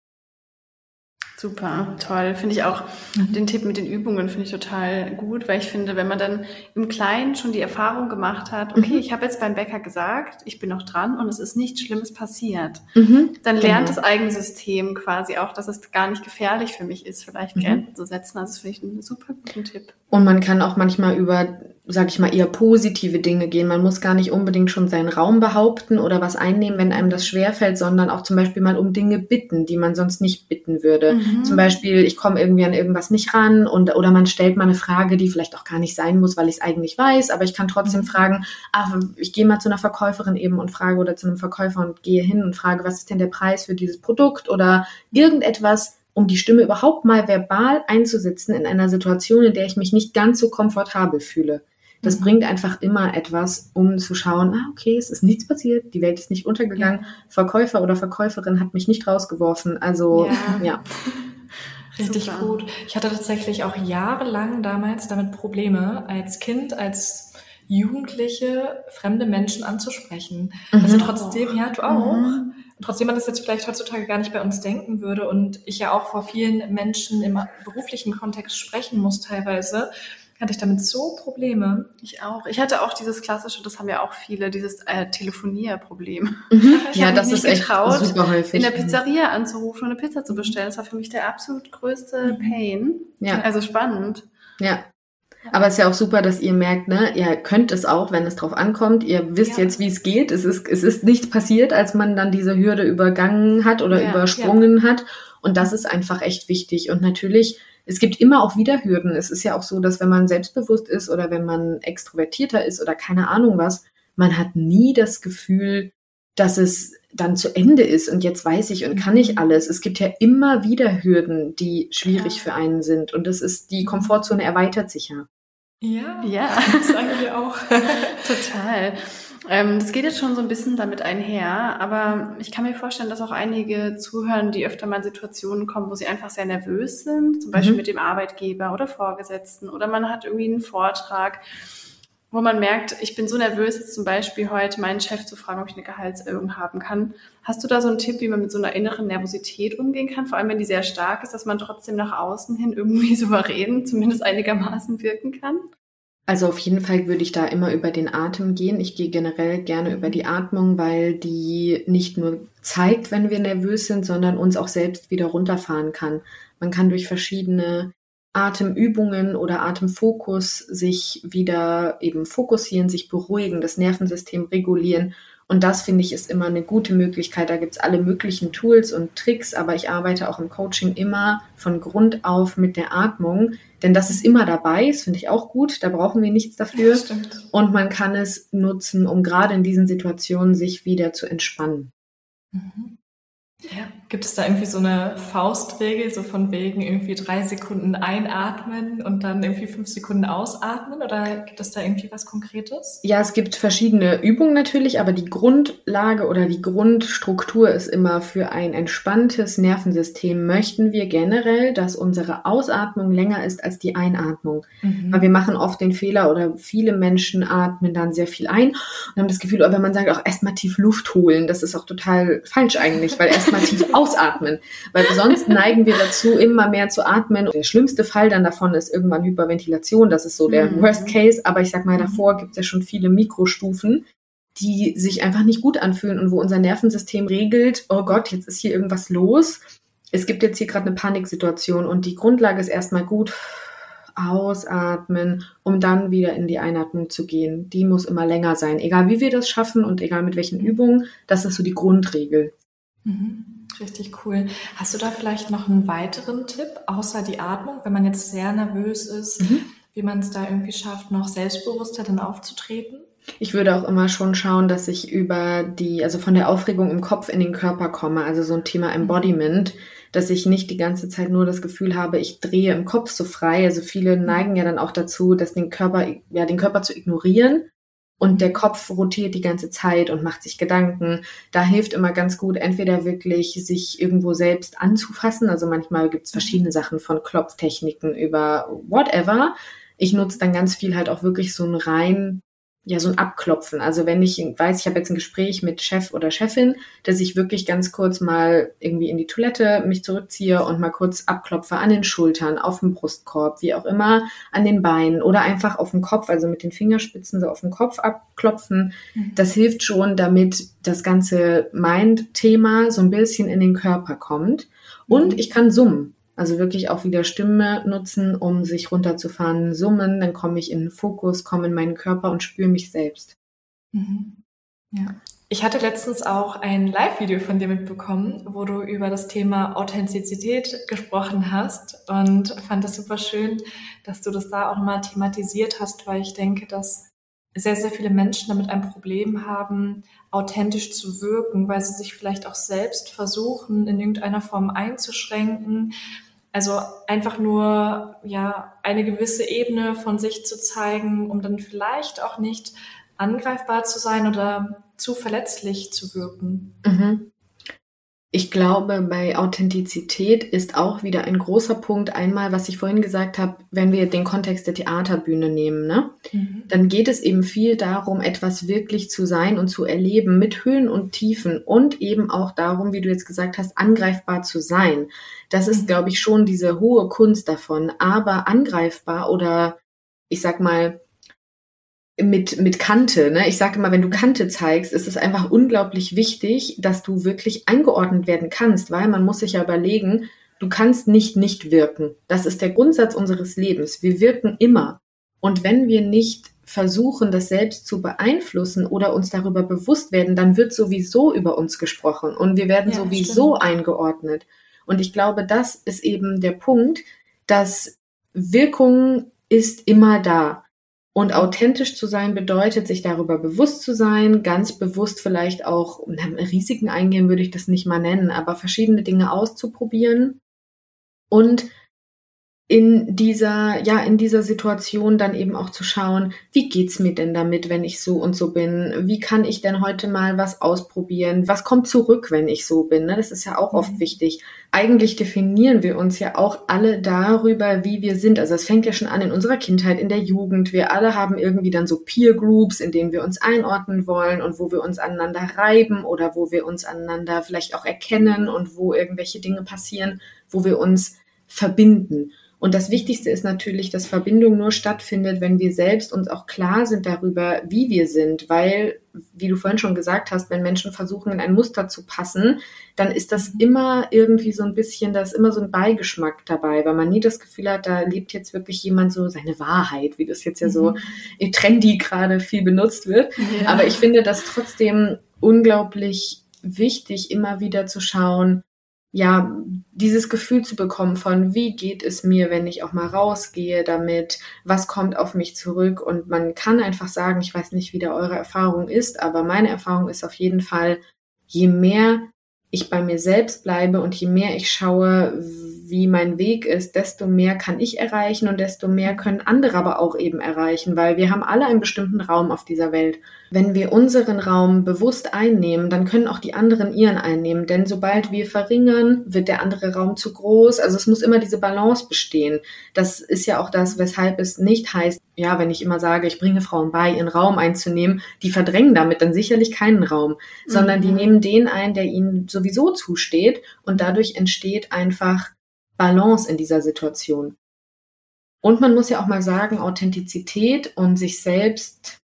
Super, toll. Finde ich auch mhm. den Tipp mit den Übungen finde ich total gut, weil ich finde, wenn man dann im Kleinen schon die Erfahrung gemacht hat, okay, mhm. ich habe jetzt beim Bäcker gesagt, ich bin noch dran und es ist nichts Schlimmes passiert, mhm. dann lernt genau. das eigene System quasi auch, dass es gar nicht gefährlich für mich ist, vielleicht mhm. Grenzen zu setzen. Also das finde ich einen super guten Tipp. Und man kann auch manchmal über sag ich mal, eher positive Dinge gehen. Man muss gar nicht unbedingt schon seinen Raum behaupten oder was einnehmen, wenn einem das schwerfällt, sondern auch zum Beispiel mal um Dinge bitten, die man sonst nicht bitten würde. Mhm. Zum Beispiel, ich komme irgendwie an irgendwas nicht ran und oder man stellt mal eine Frage, die vielleicht auch gar nicht sein muss, weil ich es eigentlich weiß, aber ich kann trotzdem mhm. fragen, ach, ich gehe mal zu einer Verkäuferin eben und frage oder zu einem Verkäufer und gehe hin und frage, was ist denn der Preis für dieses Produkt oder irgendetwas, um die Stimme überhaupt mal verbal einzusetzen in einer Situation, in der ich mich nicht ganz so komfortabel fühle. Das mhm. bringt einfach immer etwas, um zu schauen, ah, okay, es ist nichts passiert, die Welt ist nicht untergegangen, ja. Verkäufer oder Verkäuferin hat mich nicht rausgeworfen. Also ja. ja. [laughs] Richtig Super. gut. Ich hatte tatsächlich auch jahrelang damals damit Probleme, als Kind, als Jugendliche fremde Menschen anzusprechen. Mhm. Also trotzdem, ja, du auch. Mhm. Trotzdem man das jetzt vielleicht heutzutage gar nicht bei uns denken würde und ich ja auch vor vielen Menschen im beruflichen Kontext sprechen muss teilweise hatte ich damit so Probleme. Ich auch. Ich hatte auch dieses klassische, das haben ja auch viele, dieses äh, Telefonierproblem. Mhm. [laughs] ja, das ist echt getraut, super häufig. in der Pizzeria anzurufen und eine Pizza zu bestellen. Das war für mich der absolut größte mhm. Pain. Ja. Also spannend. Ja. Aber es ist ja auch super, dass ihr merkt, ne, ihr könnt es auch, wenn es drauf ankommt. Ihr wisst ja. jetzt, wie es geht. Es ist, es ist nichts passiert, als man dann diese Hürde übergangen hat oder ja, übersprungen ja. hat. Und das ist einfach echt wichtig. Und natürlich es gibt immer auch wieder Hürden. Es ist ja auch so, dass wenn man selbstbewusst ist oder wenn man extrovertierter ist oder keine Ahnung was, man hat nie das Gefühl, dass es dann zu Ende ist und jetzt weiß ich und kann ich mhm. alles. Es gibt ja immer wieder Hürden, die schwierig für einen sind und das ist, die Komfortzone erweitert sich ja. Ja, ja, das sagen wir auch. [laughs] Total. Ähm, das geht jetzt schon so ein bisschen damit einher, aber ich kann mir vorstellen, dass auch einige zuhören, die öfter mal in Situationen kommen, wo sie einfach sehr nervös sind, zum Beispiel mhm. mit dem Arbeitgeber oder Vorgesetzten oder man hat irgendwie einen Vortrag, wo man merkt, ich bin so nervös, jetzt zum Beispiel heute meinen Chef zu fragen, ob ich eine Gehaltserhöhung haben kann. Hast du da so einen Tipp, wie man mit so einer inneren Nervosität umgehen kann, vor allem wenn die sehr stark ist, dass man trotzdem nach außen hin irgendwie [laughs] souverän zumindest einigermaßen wirken kann? Also auf jeden Fall würde ich da immer über den Atem gehen. Ich gehe generell gerne über die Atmung, weil die nicht nur zeigt, wenn wir nervös sind, sondern uns auch selbst wieder runterfahren kann. Man kann durch verschiedene Atemübungen oder Atemfokus sich wieder eben fokussieren, sich beruhigen, das Nervensystem regulieren und das finde ich ist immer eine gute Möglichkeit. Da gibt es alle möglichen Tools und Tricks, aber ich arbeite auch im Coaching immer von Grund auf mit der Atmung, denn das ist immer dabei, das finde ich auch gut, da brauchen wir nichts dafür. Ja, und man kann es nutzen, um gerade in diesen Situationen sich wieder zu entspannen. Mhm. Ja. Gibt es da irgendwie so eine Faustregel, so von wegen irgendwie drei Sekunden einatmen und dann irgendwie fünf Sekunden ausatmen? Oder gibt es da irgendwie was Konkretes? Ja, es gibt verschiedene Übungen natürlich, aber die Grundlage oder die Grundstruktur ist immer für ein entspanntes Nervensystem möchten wir generell, dass unsere Ausatmung länger ist als die Einatmung. Mhm. Weil wir machen oft den Fehler oder viele Menschen atmen dann sehr viel ein und haben das Gefühl, wenn man sagt, auch erstmal tief Luft holen, das ist auch total falsch eigentlich, weil erst erstmal tief ausatmen. Weil sonst neigen wir dazu, immer mehr zu atmen. Der schlimmste Fall dann davon ist irgendwann Hyperventilation. Das ist so der mhm. Worst Case. Aber ich sag mal, davor gibt es ja schon viele Mikrostufen die sich einfach nicht gut anfühlen und wo unser Nervensystem regelt, oh Gott, jetzt ist hier irgendwas los. Es gibt jetzt hier gerade eine Paniksituation und die Grundlage ist erstmal gut ausatmen, um dann wieder in die Einatmung zu gehen. Die muss immer länger sein, egal wie wir das schaffen und egal mit welchen Übungen. Das ist so die Grundregel. Mhm. Richtig cool. Hast du da vielleicht noch einen weiteren Tipp, außer die Atmung, wenn man jetzt sehr nervös ist, mhm. wie man es da irgendwie schafft, noch selbstbewusster dann aufzutreten? Ich würde auch immer schon schauen, dass ich über die, also von der Aufregung im Kopf in den Körper komme, also so ein Thema mhm. Embodiment, dass ich nicht die ganze Zeit nur das Gefühl habe, ich drehe im Kopf so frei. Also viele mhm. neigen ja dann auch dazu, dass den Körper, ja, den Körper zu ignorieren und der Kopf rotiert die ganze Zeit und macht sich Gedanken. Da hilft immer ganz gut, entweder wirklich sich irgendwo selbst anzufassen. Also manchmal gibt es verschiedene Sachen von Klopftechniken über whatever. Ich nutze dann ganz viel halt auch wirklich so ein rein ja, so ein Abklopfen. Also wenn ich weiß, ich habe jetzt ein Gespräch mit Chef oder Chefin, dass ich wirklich ganz kurz mal irgendwie in die Toilette mich zurückziehe und mal kurz abklopfe an den Schultern, auf dem Brustkorb, wie auch immer, an den Beinen oder einfach auf dem Kopf, also mit den Fingerspitzen so auf dem Kopf abklopfen. Mhm. Das hilft schon, damit das ganze Mind-Thema so ein bisschen in den Körper kommt. Und mhm. ich kann summen. Also wirklich auch wieder Stimme nutzen, um sich runterzufahren, summen, dann komme ich in den Fokus, komme in meinen Körper und spüre mich selbst. Mhm. Ja. Ich hatte letztens auch ein Live-Video von dir mitbekommen, wo du über das Thema Authentizität gesprochen hast und fand das super schön, dass du das da auch mal thematisiert hast, weil ich denke, dass sehr, sehr viele Menschen damit ein Problem haben, authentisch zu wirken, weil sie sich vielleicht auch selbst versuchen, in irgendeiner Form einzuschränken. Also einfach nur, ja, eine gewisse Ebene von sich zu zeigen, um dann vielleicht auch nicht angreifbar zu sein oder zu verletzlich zu wirken. Mhm. Ich glaube, bei Authentizität ist auch wieder ein großer Punkt einmal, was ich vorhin gesagt habe, wenn wir den Kontext der Theaterbühne nehmen, ne? Mhm. dann geht es eben viel darum, etwas wirklich zu sein und zu erleben mit Höhen und Tiefen und eben auch darum, wie du jetzt gesagt hast, angreifbar zu sein. Das ist, mhm. glaube ich, schon diese hohe Kunst davon. Aber angreifbar oder ich sag mal, mit, mit Kante. Ne? Ich sage immer, wenn du Kante zeigst, ist es einfach unglaublich wichtig, dass du wirklich eingeordnet werden kannst, weil man muss sich ja überlegen, du kannst nicht nicht wirken. Das ist der Grundsatz unseres Lebens. Wir wirken immer. Und wenn wir nicht versuchen, das selbst zu beeinflussen oder uns darüber bewusst werden, dann wird sowieso über uns gesprochen und wir werden ja, sowieso stimmt. eingeordnet. Und ich glaube, das ist eben der Punkt, dass Wirkung ist immer da. Und authentisch zu sein bedeutet, sich darüber bewusst zu sein, ganz bewusst vielleicht auch, Risiken eingehen würde ich das nicht mal nennen, aber verschiedene Dinge auszuprobieren. Und in dieser, ja, in dieser Situation dann eben auch zu schauen, wie geht's mir denn damit, wenn ich so und so bin? Wie kann ich denn heute mal was ausprobieren? Was kommt zurück, wenn ich so bin? Ne? Das ist ja auch oft mhm. wichtig. Eigentlich definieren wir uns ja auch alle darüber, wie wir sind. Also es fängt ja schon an in unserer Kindheit, in der Jugend. Wir alle haben irgendwie dann so Peer Groups, in denen wir uns einordnen wollen und wo wir uns aneinander reiben oder wo wir uns aneinander vielleicht auch erkennen und wo irgendwelche Dinge passieren, wo wir uns verbinden. Und das Wichtigste ist natürlich, dass Verbindung nur stattfindet, wenn wir selbst uns auch klar sind darüber, wie wir sind, weil, wie du vorhin schon gesagt hast, wenn Menschen versuchen, in ein Muster zu passen, dann ist das immer irgendwie so ein bisschen, da ist immer so ein Beigeschmack dabei, weil man nie das Gefühl hat, da lebt jetzt wirklich jemand so seine Wahrheit, wie das jetzt ja so mhm. trendy gerade viel benutzt wird. Ja. Aber ich finde das trotzdem unglaublich wichtig, immer wieder zu schauen, ja, dieses Gefühl zu bekommen von, wie geht es mir, wenn ich auch mal rausgehe damit, was kommt auf mich zurück? Und man kann einfach sagen, ich weiß nicht, wie da eure Erfahrung ist, aber meine Erfahrung ist auf jeden Fall, je mehr ich bei mir selbst bleibe und je mehr ich schaue, wie mein Weg ist, desto mehr kann ich erreichen und desto mehr können andere aber auch eben erreichen, weil wir haben alle einen bestimmten Raum auf dieser Welt. Wenn wir unseren Raum bewusst einnehmen, dann können auch die anderen ihren einnehmen, denn sobald wir verringern, wird der andere Raum zu groß. Also es muss immer diese Balance bestehen. Das ist ja auch das, weshalb es nicht heißt, ja, wenn ich immer sage, ich bringe Frauen bei, ihren Raum einzunehmen, die verdrängen damit dann sicherlich keinen Raum, sondern mhm. die nehmen den ein, der ihnen sowieso zusteht und dadurch entsteht einfach Balance in dieser Situation. Und man muss ja auch mal sagen, Authentizität und sich selbst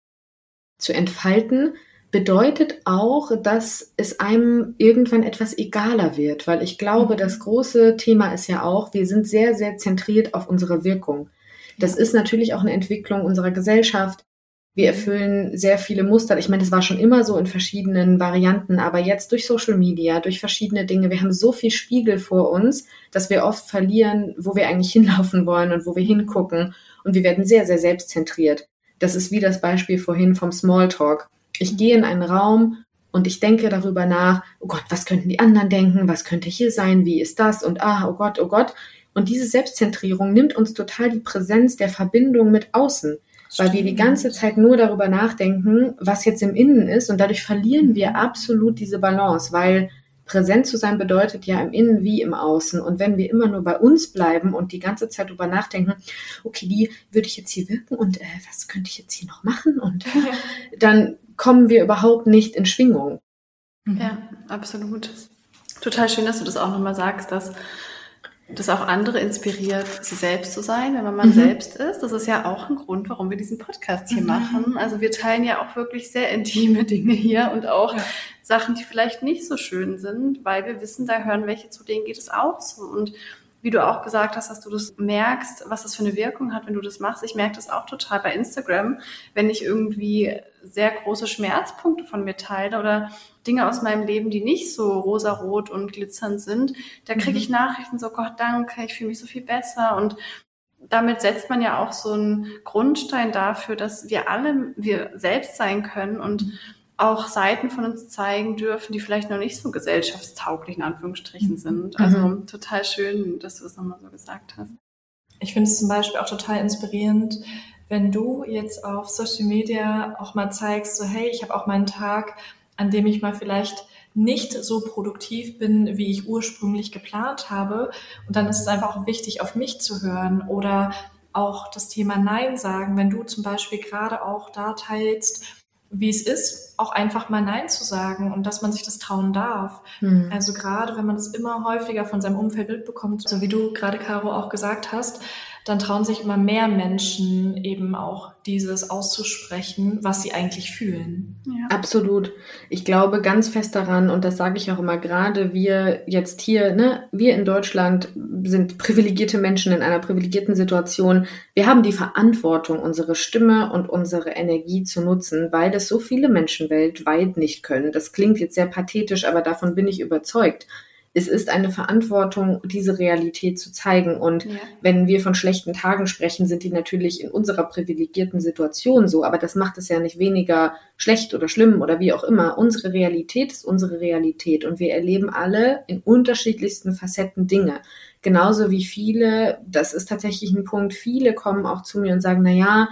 zu entfalten bedeutet auch, dass es einem irgendwann etwas egaler wird, weil ich glaube, mhm. das große Thema ist ja auch, wir sind sehr, sehr zentriert auf unsere Wirkung. Das ist natürlich auch eine Entwicklung unserer Gesellschaft. Wir erfüllen sehr viele Muster. Ich meine, das war schon immer so in verschiedenen Varianten, aber jetzt durch Social Media, durch verschiedene Dinge, wir haben so viel Spiegel vor uns, dass wir oft verlieren, wo wir eigentlich [laughs] hinlaufen wollen und wo wir hingucken. Und wir werden sehr, sehr selbstzentriert. Das ist wie das Beispiel vorhin vom Smalltalk. Ich gehe in einen Raum und ich denke darüber nach, oh Gott, was könnten die anderen denken? Was könnte hier sein? Wie ist das? Und ah, oh Gott, oh Gott. Und diese Selbstzentrierung nimmt uns total die Präsenz der Verbindung mit außen weil wir die ganze Zeit nur darüber nachdenken, was jetzt im Innen ist und dadurch verlieren wir absolut diese Balance, weil präsent zu sein bedeutet ja im Innen wie im Außen. Und wenn wir immer nur bei uns bleiben und die ganze Zeit darüber nachdenken, okay, wie würde ich jetzt hier wirken und äh, was könnte ich jetzt hier noch machen? Und äh, [laughs] dann kommen wir überhaupt nicht in Schwingung. Ja, absolut. Total schön, dass du das auch nochmal sagst, dass das auch andere inspiriert, sie selbst zu sein, wenn man man mhm. selbst ist. Das ist ja auch ein Grund, warum wir diesen Podcast hier mhm. machen. Also wir teilen ja auch wirklich sehr intime Dinge hier und auch ja. Sachen, die vielleicht nicht so schön sind, weil wir wissen, da hören welche zu, denen geht es auch so. Und wie du auch gesagt hast, dass du das merkst, was das für eine Wirkung hat, wenn du das machst. Ich merke das auch total bei Instagram, wenn ich irgendwie sehr große Schmerzpunkte von mir teile oder Dinge aus meinem Leben, die nicht so rosarot und glitzernd sind, da kriege mhm. ich Nachrichten so, Gott danke, ich fühle mich so viel besser und damit setzt man ja auch so einen Grundstein dafür, dass wir alle wir selbst sein können und mhm auch Seiten von uns zeigen dürfen, die vielleicht noch nicht so gesellschaftstauglich in Anführungsstrichen mhm. sind. Also mhm. total schön, dass du das nochmal so gesagt hast. Ich finde es zum Beispiel auch total inspirierend, wenn du jetzt auf Social Media auch mal zeigst, so hey, ich habe auch mal einen Tag, an dem ich mal vielleicht nicht so produktiv bin, wie ich ursprünglich geplant habe. Und dann ist es einfach auch wichtig, auf mich zu hören oder auch das Thema Nein sagen, wenn du zum Beispiel gerade auch da teilst, wie es ist, auch einfach mal Nein zu sagen und dass man sich das trauen darf. Mhm. Also gerade wenn man es immer häufiger von seinem Umfeld mitbekommt, so wie du gerade, Caro, auch gesagt hast, dann trauen sich immer mehr Menschen eben auch dieses auszusprechen, was sie eigentlich fühlen. Ja. Absolut. Ich glaube ganz fest daran, und das sage ich auch immer, gerade wir jetzt hier, ne, wir in Deutschland sind privilegierte Menschen in einer privilegierten Situation. Wir haben die Verantwortung, unsere Stimme und unsere Energie zu nutzen, weil das so viele Menschen weltweit nicht können. Das klingt jetzt sehr pathetisch, aber davon bin ich überzeugt es ist eine Verantwortung, diese Realität zu zeigen. Und ja. wenn wir von schlechten Tagen sprechen, sind die natürlich in unserer privilegierten Situation so. Aber das macht es ja nicht weniger schlecht oder schlimm oder wie auch immer. Unsere Realität ist unsere Realität und wir erleben alle in unterschiedlichsten Facetten Dinge. Genauso wie viele, das ist tatsächlich ein Punkt, viele kommen auch zu mir und sagen, na ja,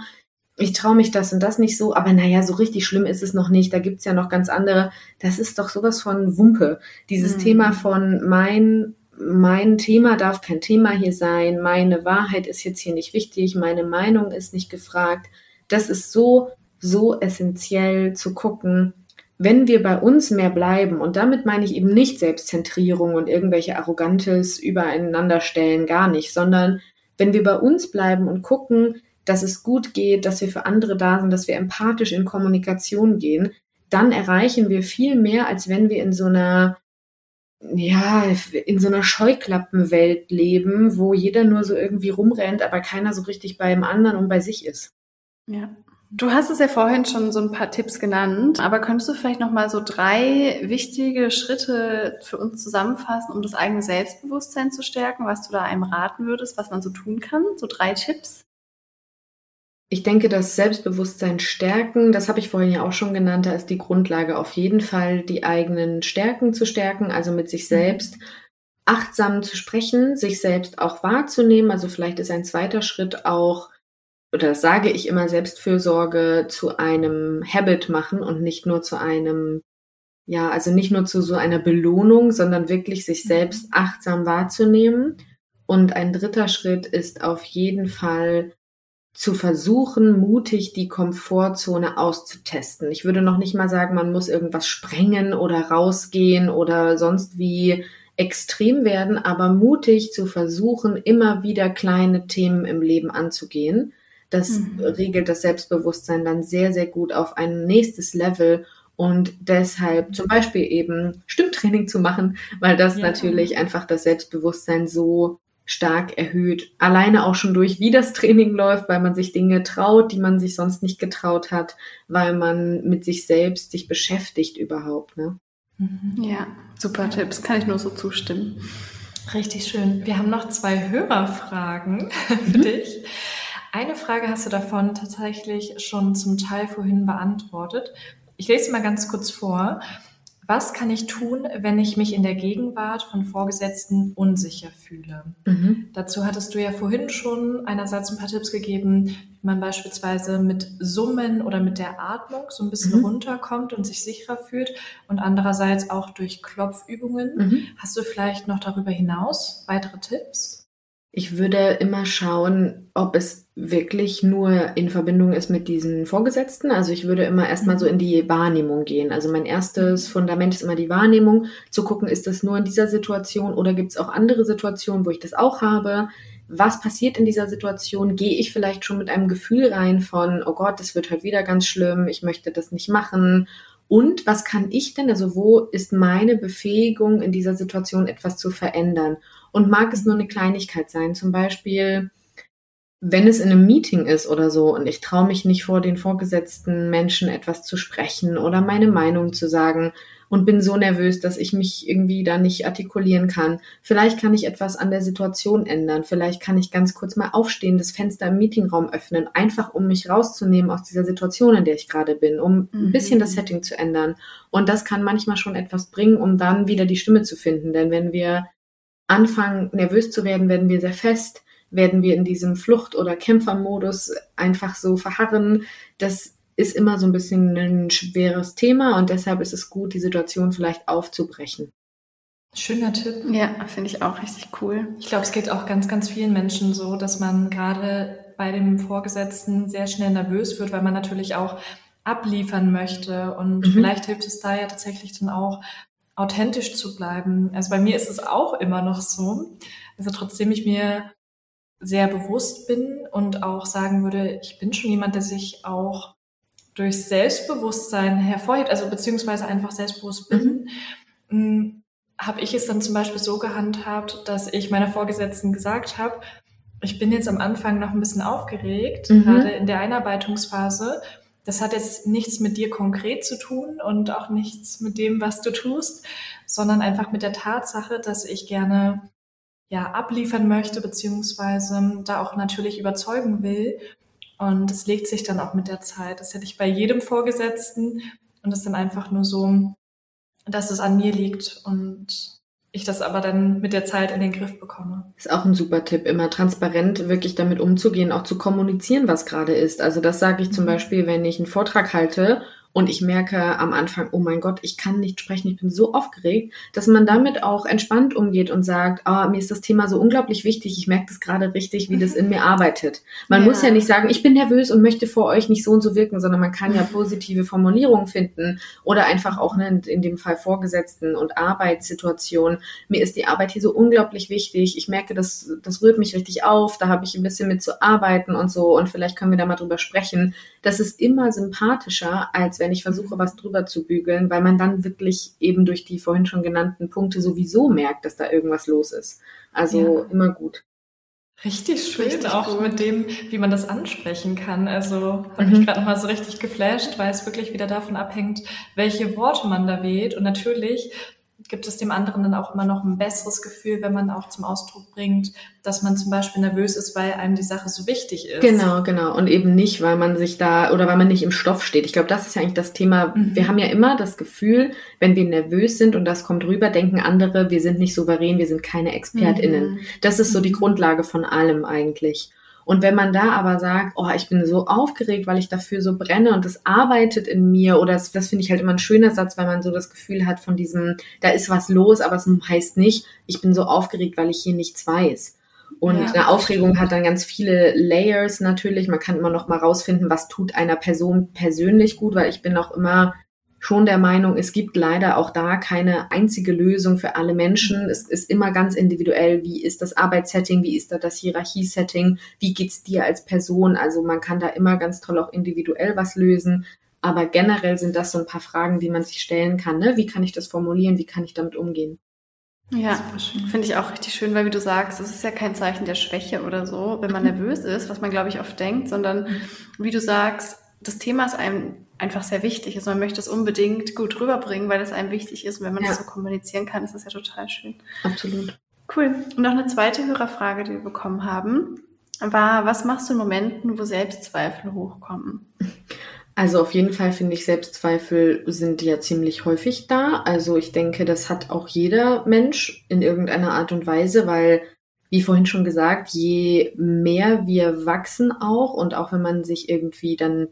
ich traue mich das und das nicht so, aber naja, so richtig schlimm ist es noch nicht. Da gibt's ja noch ganz andere. Das ist doch sowas von Wumpe. Dieses mhm. Thema von mein, mein Thema darf kein Thema hier sein, meine Wahrheit ist jetzt hier nicht wichtig, meine Meinung ist nicht gefragt. Das ist so, so essentiell zu gucken, wenn wir bei uns mehr bleiben, und damit meine ich eben nicht Selbstzentrierung und irgendwelche Arrogantes übereinanderstellen, gar nicht, sondern wenn wir bei uns bleiben und gucken, dass es gut geht, dass wir für andere da sind, dass wir empathisch in Kommunikation gehen, dann erreichen wir viel mehr, als wenn wir in so einer ja, in so einer Scheuklappenwelt leben, wo jeder nur so irgendwie rumrennt, aber keiner so richtig beim anderen und bei sich ist. Ja. Du hast es ja vorhin schon so ein paar Tipps genannt, aber könntest du vielleicht noch mal so drei wichtige Schritte für uns zusammenfassen, um das eigene Selbstbewusstsein zu stärken, was du da einem raten würdest, was man so tun kann? So drei Tipps? Ich denke, das Selbstbewusstsein stärken, das habe ich vorhin ja auch schon genannt, da ist die Grundlage auf jeden Fall, die eigenen Stärken zu stärken, also mit sich mhm. selbst achtsam zu sprechen, sich selbst auch wahrzunehmen. Also vielleicht ist ein zweiter Schritt auch, oder das sage ich immer, Selbstfürsorge zu einem Habit machen und nicht nur zu einem, ja, also nicht nur zu so einer Belohnung, sondern wirklich sich mhm. selbst achtsam wahrzunehmen. Und ein dritter Schritt ist auf jeden Fall zu versuchen, mutig die Komfortzone auszutesten. Ich würde noch nicht mal sagen, man muss irgendwas sprengen oder rausgehen oder sonst wie extrem werden, aber mutig zu versuchen, immer wieder kleine Themen im Leben anzugehen. Das mhm. regelt das Selbstbewusstsein dann sehr, sehr gut auf ein nächstes Level und deshalb zum Beispiel eben Stimmtraining zu machen, weil das ja. natürlich einfach das Selbstbewusstsein so stark erhöht. Alleine auch schon durch, wie das Training läuft, weil man sich Dinge traut, die man sich sonst nicht getraut hat, weil man mit sich selbst sich beschäftigt überhaupt. Ne? Mhm. Ja, super Tipps, kann ich nur so zustimmen. Richtig schön. Wir haben noch zwei Hörerfragen für mhm. dich. Eine Frage hast du davon tatsächlich schon zum Teil vorhin beantwortet. Ich lese sie mal ganz kurz vor. Was kann ich tun, wenn ich mich in der Gegenwart von Vorgesetzten unsicher fühle? Mhm. Dazu hattest du ja vorhin schon einerseits ein paar Tipps gegeben, wie man beispielsweise mit Summen oder mit der Atmung so ein bisschen mhm. runterkommt und sich sicherer fühlt und andererseits auch durch Klopfübungen. Mhm. Hast du vielleicht noch darüber hinaus weitere Tipps? Ich würde immer schauen, ob es wirklich nur in Verbindung ist mit diesen Vorgesetzten. Also ich würde immer erstmal so in die Wahrnehmung gehen. Also mein erstes Fundament ist immer die Wahrnehmung, zu gucken, ist das nur in dieser Situation oder gibt es auch andere Situationen, wo ich das auch habe? Was passiert in dieser Situation? Gehe ich vielleicht schon mit einem Gefühl rein von, oh Gott, das wird heute wieder ganz schlimm, ich möchte das nicht machen? Und was kann ich denn, also wo ist meine Befähigung in dieser Situation etwas zu verändern? Und mag es nur eine Kleinigkeit sein, zum Beispiel, wenn es in einem Meeting ist oder so und ich traue mich nicht vor den vorgesetzten Menschen etwas zu sprechen oder meine Meinung zu sagen und bin so nervös, dass ich mich irgendwie da nicht artikulieren kann. Vielleicht kann ich etwas an der Situation ändern. Vielleicht kann ich ganz kurz mal aufstehen, das Fenster im Meetingraum öffnen, einfach um mich rauszunehmen aus dieser Situation, in der ich gerade bin, um ein bisschen das mhm. Setting zu ändern. Und das kann manchmal schon etwas bringen, um dann wieder die Stimme zu finden. Denn wenn wir anfangen, nervös zu werden, werden wir sehr fest, werden wir in diesem Flucht- oder Kämpfermodus einfach so verharren. Das ist immer so ein bisschen ein schweres Thema und deshalb ist es gut, die Situation vielleicht aufzubrechen. Schöner Tipp. Ja, finde ich auch richtig cool. Ich glaube, es geht auch ganz, ganz vielen Menschen so, dass man gerade bei dem Vorgesetzten sehr schnell nervös wird, weil man natürlich auch abliefern möchte. Und mhm. vielleicht hilft es da ja tatsächlich dann auch, authentisch zu bleiben. Also bei mir ist es auch immer noch so. Also trotzdem ich mir sehr bewusst bin und auch sagen würde, ich bin schon jemand, der sich auch durch Selbstbewusstsein hervorhebt, also beziehungsweise einfach selbstbewusst bin, mhm. Mm, habe ich es dann zum Beispiel so gehandhabt, dass ich meiner Vorgesetzten gesagt habe, ich bin jetzt am Anfang noch ein bisschen aufgeregt, mhm. gerade in der Einarbeitungsphase das hat jetzt nichts mit dir konkret zu tun und auch nichts mit dem, was du tust, sondern einfach mit der Tatsache, dass ich gerne ja abliefern möchte, beziehungsweise da auch natürlich überzeugen will. Und es legt sich dann auch mit der Zeit. Das hätte ich bei jedem Vorgesetzten und es ist dann einfach nur so, dass es an mir liegt und ich das aber dann mit der Zeit in den Griff bekomme. Ist auch ein super Tipp, immer transparent wirklich damit umzugehen, auch zu kommunizieren, was gerade ist. Also das sage ich zum mhm. Beispiel, wenn ich einen Vortrag halte und ich merke am Anfang, oh mein Gott, ich kann nicht sprechen, ich bin so aufgeregt, dass man damit auch entspannt umgeht und sagt, oh, mir ist das Thema so unglaublich wichtig, ich merke das gerade richtig, wie das in mir arbeitet. Man ja. muss ja nicht sagen, ich bin nervös und möchte vor euch nicht so und so wirken, sondern man kann ja positive Formulierungen finden oder einfach auch ne, in dem Fall Vorgesetzten und Arbeitssituationen. Mir ist die Arbeit hier so unglaublich wichtig, ich merke, das, das rührt mich richtig auf, da habe ich ein bisschen mit zu arbeiten und so und vielleicht können wir da mal drüber sprechen. Das ist immer sympathischer, als wenn wenn ich versuche, was drüber zu bügeln, weil man dann wirklich eben durch die vorhin schon genannten Punkte sowieso merkt, dass da irgendwas los ist. Also ja. immer gut. Richtig schön, richtig auch gut. mit dem, wie man das ansprechen kann. Also habe mhm. ich gerade nochmal so richtig geflasht, weil es wirklich wieder davon abhängt, welche Worte man da wählt. Und natürlich gibt es dem anderen dann auch immer noch ein besseres Gefühl, wenn man auch zum Ausdruck bringt, dass man zum Beispiel nervös ist, weil einem die Sache so wichtig ist. Genau, genau. Und eben nicht, weil man sich da oder weil man nicht im Stoff steht. Ich glaube, das ist ja eigentlich das Thema. Mhm. Wir haben ja immer das Gefühl, wenn wir nervös sind und das kommt rüber, denken andere, wir sind nicht souverän, wir sind keine ExpertInnen. Mhm. Das ist so die mhm. Grundlage von allem eigentlich. Und wenn man da aber sagt, oh, ich bin so aufgeregt, weil ich dafür so brenne und das arbeitet in mir, oder das, das finde ich halt immer ein schöner Satz, weil man so das Gefühl hat von diesem, da ist was los, aber es heißt nicht, ich bin so aufgeregt, weil ich hier nichts weiß. Und ja, eine Aufregung hat dann ganz viele Layers natürlich. Man kann immer noch mal rausfinden, was tut einer Person persönlich gut, weil ich bin auch immer schon der Meinung, es gibt leider auch da keine einzige Lösung für alle Menschen. Es ist immer ganz individuell. Wie ist das Arbeitssetting? Wie ist da das Hierarchiesetting? Wie geht's dir als Person? Also man kann da immer ganz toll auch individuell was lösen. Aber generell sind das so ein paar Fragen, die man sich stellen kann. Ne? Wie kann ich das formulieren? Wie kann ich damit umgehen? Ja, finde ich auch richtig schön, weil wie du sagst, es ist ja kein Zeichen der Schwäche oder so, wenn man mhm. nervös ist, was man glaube ich oft denkt, sondern mhm. wie du sagst, das Thema ist einem einfach sehr wichtig ist. Man möchte es unbedingt gut rüberbringen, weil es einem wichtig ist. Und wenn man ja. das so kommunizieren kann, ist das ja total schön. Absolut. Cool. Und noch eine zweite Hörerfrage, die wir bekommen haben, war, was machst du in Momenten, wo Selbstzweifel hochkommen? Also auf jeden Fall finde ich, Selbstzweifel sind ja ziemlich häufig da. Also ich denke, das hat auch jeder Mensch in irgendeiner Art und Weise, weil, wie vorhin schon gesagt, je mehr wir wachsen auch und auch wenn man sich irgendwie dann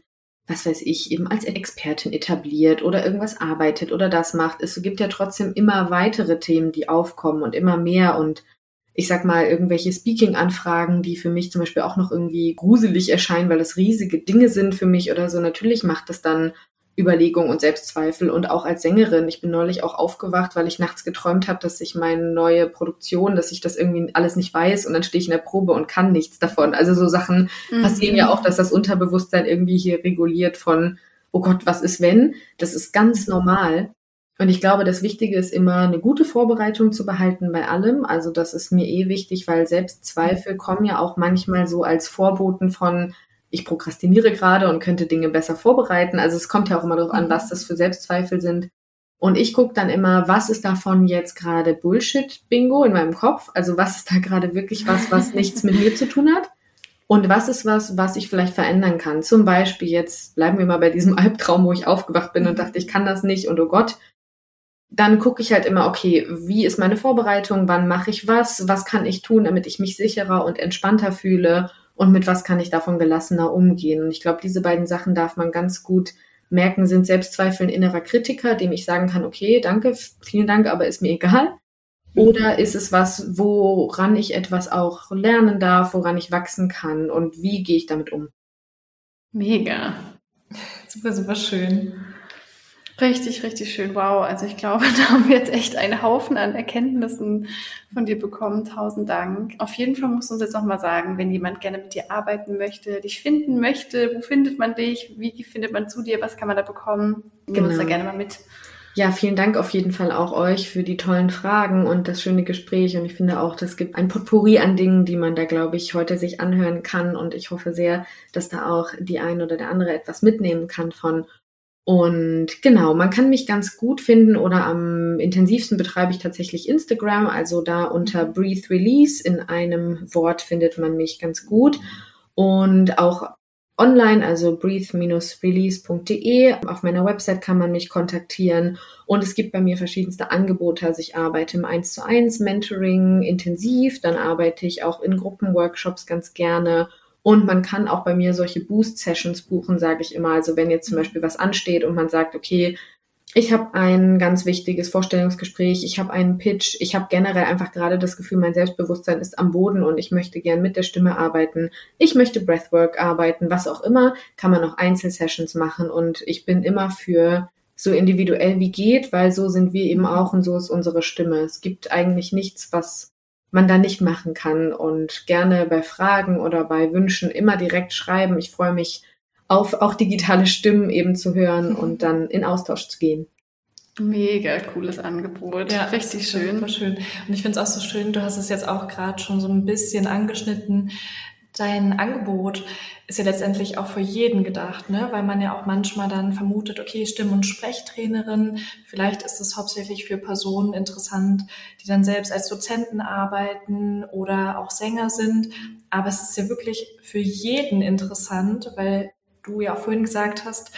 was weiß ich, eben als Expertin etabliert oder irgendwas arbeitet oder das macht. Es gibt ja trotzdem immer weitere Themen, die aufkommen und immer mehr und ich sag mal, irgendwelche Speaking-Anfragen, die für mich zum Beispiel auch noch irgendwie gruselig erscheinen, weil es riesige Dinge sind für mich oder so. Natürlich macht es dann Überlegung und Selbstzweifel und auch als Sängerin. Ich bin neulich auch aufgewacht, weil ich nachts geträumt habe, dass ich meine neue Produktion, dass ich das irgendwie alles nicht weiß und dann stehe ich in der Probe und kann nichts davon. Also so Sachen mhm. passieren ja auch, dass das Unterbewusstsein irgendwie hier reguliert von, oh Gott, was ist wenn? Das ist ganz normal. Und ich glaube, das Wichtige ist immer, eine gute Vorbereitung zu behalten bei allem. Also das ist mir eh wichtig, weil Selbstzweifel kommen ja auch manchmal so als Vorboten von, ich prokrastiniere gerade und könnte Dinge besser vorbereiten. Also es kommt ja auch immer darauf an, was mhm. das für Selbstzweifel sind. Und ich gucke dann immer, was ist davon jetzt gerade Bullshit-Bingo in meinem Kopf? Also was ist da gerade wirklich was, was [laughs] nichts mit mir zu tun hat? Und was ist was, was ich vielleicht verändern kann? Zum Beispiel jetzt bleiben wir mal bei diesem [laughs] Albtraum, wo ich aufgewacht bin und mhm. dachte, ich kann das nicht und oh Gott. Dann gucke ich halt immer, okay, wie ist meine Vorbereitung? Wann mache ich was? Was kann ich tun, damit ich mich sicherer und entspannter fühle? Und mit was kann ich davon gelassener umgehen. Und ich glaube, diese beiden Sachen darf man ganz gut merken, sind Selbstzweifel ein innerer Kritiker, dem ich sagen kann, okay, danke, vielen Dank, aber ist mir egal. Oder ist es was, woran ich etwas auch lernen darf, woran ich wachsen kann und wie gehe ich damit um? Mega. Super, super schön. Richtig, richtig schön. Wow. Also ich glaube, [laughs] da haben wir jetzt echt einen Haufen an Erkenntnissen von dir bekommen. Tausend Dank. Auf jeden Fall musst du uns jetzt nochmal sagen, wenn jemand gerne mit dir arbeiten möchte, dich finden möchte, wo findet man dich? Wie findet man zu dir? Was kann man da bekommen? Nimm genau. uns da gerne mal mit. Ja, vielen Dank auf jeden Fall auch euch für die tollen Fragen und das schöne Gespräch. Und ich finde auch, das gibt ein Potpourri an Dingen, die man da, glaube ich, heute sich anhören kann. Und ich hoffe sehr, dass da auch die ein oder der andere etwas mitnehmen kann von. Und genau, man kann mich ganz gut finden oder am intensivsten betreibe ich tatsächlich Instagram, also da unter. Breathe Release in einem Wort findet man mich ganz gut. Und auch online, also breathe-release.de. Auf meiner Website kann man mich kontaktieren und es gibt bei mir verschiedenste Angebote. Also ich arbeite im 1 zu 1 Mentoring intensiv, dann arbeite ich auch in Gruppenworkshops ganz gerne und man kann auch bei mir solche Boost-Sessions buchen, sage ich immer. Also wenn jetzt zum Beispiel was ansteht und man sagt, okay, ich habe ein ganz wichtiges Vorstellungsgespräch, ich habe einen Pitch, ich habe generell einfach gerade das Gefühl, mein Selbstbewusstsein ist am Boden und ich möchte gern mit der Stimme arbeiten, ich möchte Breathwork arbeiten, was auch immer, kann man auch Einzelsessions machen und ich bin immer für so individuell wie geht, weil so sind wir eben auch und so ist unsere Stimme. Es gibt eigentlich nichts, was man da nicht machen kann. Und gerne bei Fragen oder bei Wünschen immer direkt schreiben. Ich freue mich auf auch digitale Stimmen eben zu hören und dann in Austausch zu gehen. Mega cooles Angebot. Ja, richtig schön. Super schön. Und ich finde es auch so schön, du hast es jetzt auch gerade schon so ein bisschen angeschnitten, Dein Angebot ist ja letztendlich auch für jeden gedacht, ne? weil man ja auch manchmal dann vermutet, okay, Stimm- und Sprechtrainerin, vielleicht ist es hauptsächlich für Personen interessant, die dann selbst als Dozenten arbeiten oder auch Sänger sind. Aber es ist ja wirklich für jeden interessant, weil du ja auch vorhin gesagt hast,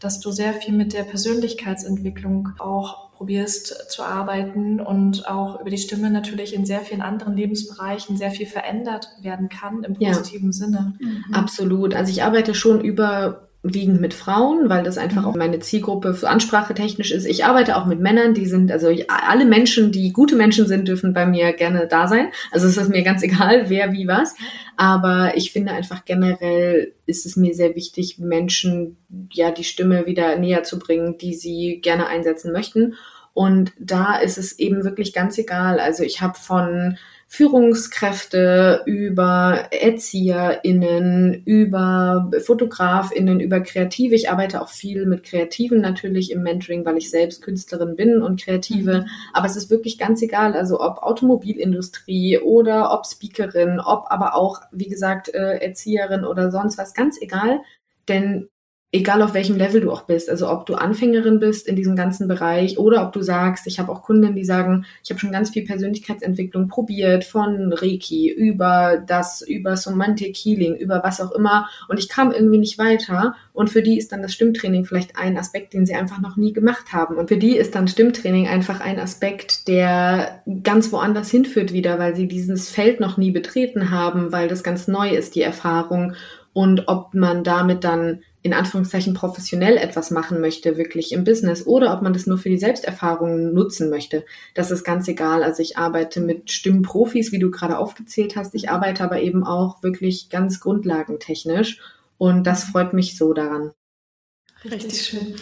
dass du sehr viel mit der Persönlichkeitsentwicklung auch probierst zu arbeiten und auch über die Stimme natürlich in sehr vielen anderen Lebensbereichen sehr viel verändert werden kann im positiven ja. Sinne. Mhm. Absolut. Also ich arbeite schon über wiegend mit Frauen, weil das einfach mhm. auch meine Zielgruppe für Ansprache technisch ist. Ich arbeite auch mit Männern, die sind, also alle Menschen, die gute Menschen sind, dürfen bei mir gerne da sein. Also es ist mir ganz [laughs] egal, wer wie was. Aber ich finde einfach generell ist es mir sehr wichtig, Menschen ja die Stimme wieder näher zu bringen, die sie gerne einsetzen möchten. Und da ist es eben wirklich ganz egal. Also ich habe von Führungskräfte, über ErzieherInnen, über FotografInnen, über Kreative. Ich arbeite auch viel mit Kreativen natürlich im Mentoring, weil ich selbst Künstlerin bin und Kreative. Mhm. Aber es ist wirklich ganz egal, also ob Automobilindustrie oder ob Speakerin, ob aber auch, wie gesagt, äh, Erzieherin oder sonst was, ganz egal. Denn egal auf welchem Level du auch bist, also ob du Anfängerin bist in diesem ganzen Bereich oder ob du sagst, ich habe auch Kunden, die sagen, ich habe schon ganz viel Persönlichkeitsentwicklung probiert, von Reiki über das, über Somatic Healing, über was auch immer und ich kam irgendwie nicht weiter und für die ist dann das Stimmtraining vielleicht ein Aspekt, den sie einfach noch nie gemacht haben und für die ist dann Stimmtraining einfach ein Aspekt, der ganz woanders hinführt wieder, weil sie dieses Feld noch nie betreten haben, weil das ganz neu ist, die Erfahrung und ob man damit dann in Anführungszeichen professionell etwas machen möchte, wirklich im Business, oder ob man das nur für die Selbsterfahrung nutzen möchte. Das ist ganz egal. Also ich arbeite mit Stimmprofis, wie du gerade aufgezählt hast. Ich arbeite aber eben auch wirklich ganz grundlagentechnisch. Und das freut mich so daran. Richtig schön.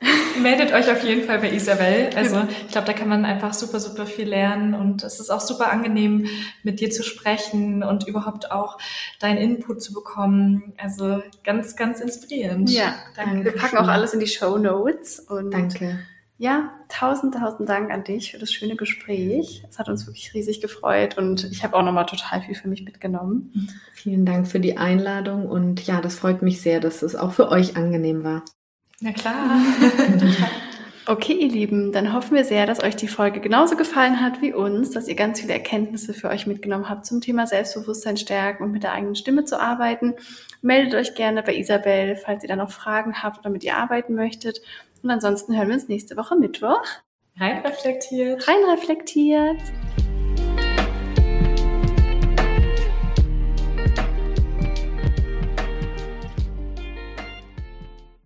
[laughs] Meldet euch auf jeden Fall bei Isabel. Also ich glaube, da kann man einfach super, super viel lernen und es ist auch super angenehm, mit dir zu sprechen und überhaupt auch deinen Input zu bekommen. Also ganz, ganz inspirierend. Ja, danke. Wir packen auch alles in die Show Notes und danke. Ja, tausend, tausend Dank an dich für das schöne Gespräch. Es hat uns wirklich riesig gefreut und ich habe auch nochmal total viel für mich mitgenommen. Vielen Dank für die Einladung und ja, das freut mich sehr, dass es auch für euch angenehm war. Na klar. [laughs] Okay, ihr Lieben, dann hoffen wir sehr, dass euch die Folge genauso gefallen hat wie uns, dass ihr ganz viele Erkenntnisse für euch mitgenommen habt zum Thema Selbstbewusstsein stärken und mit der eigenen Stimme zu arbeiten. Meldet euch gerne bei Isabel, falls ihr da noch Fragen habt oder mit ihr arbeiten möchtet. Und ansonsten hören wir uns nächste Woche Mittwoch. Rein reflektiert. Rein reflektiert.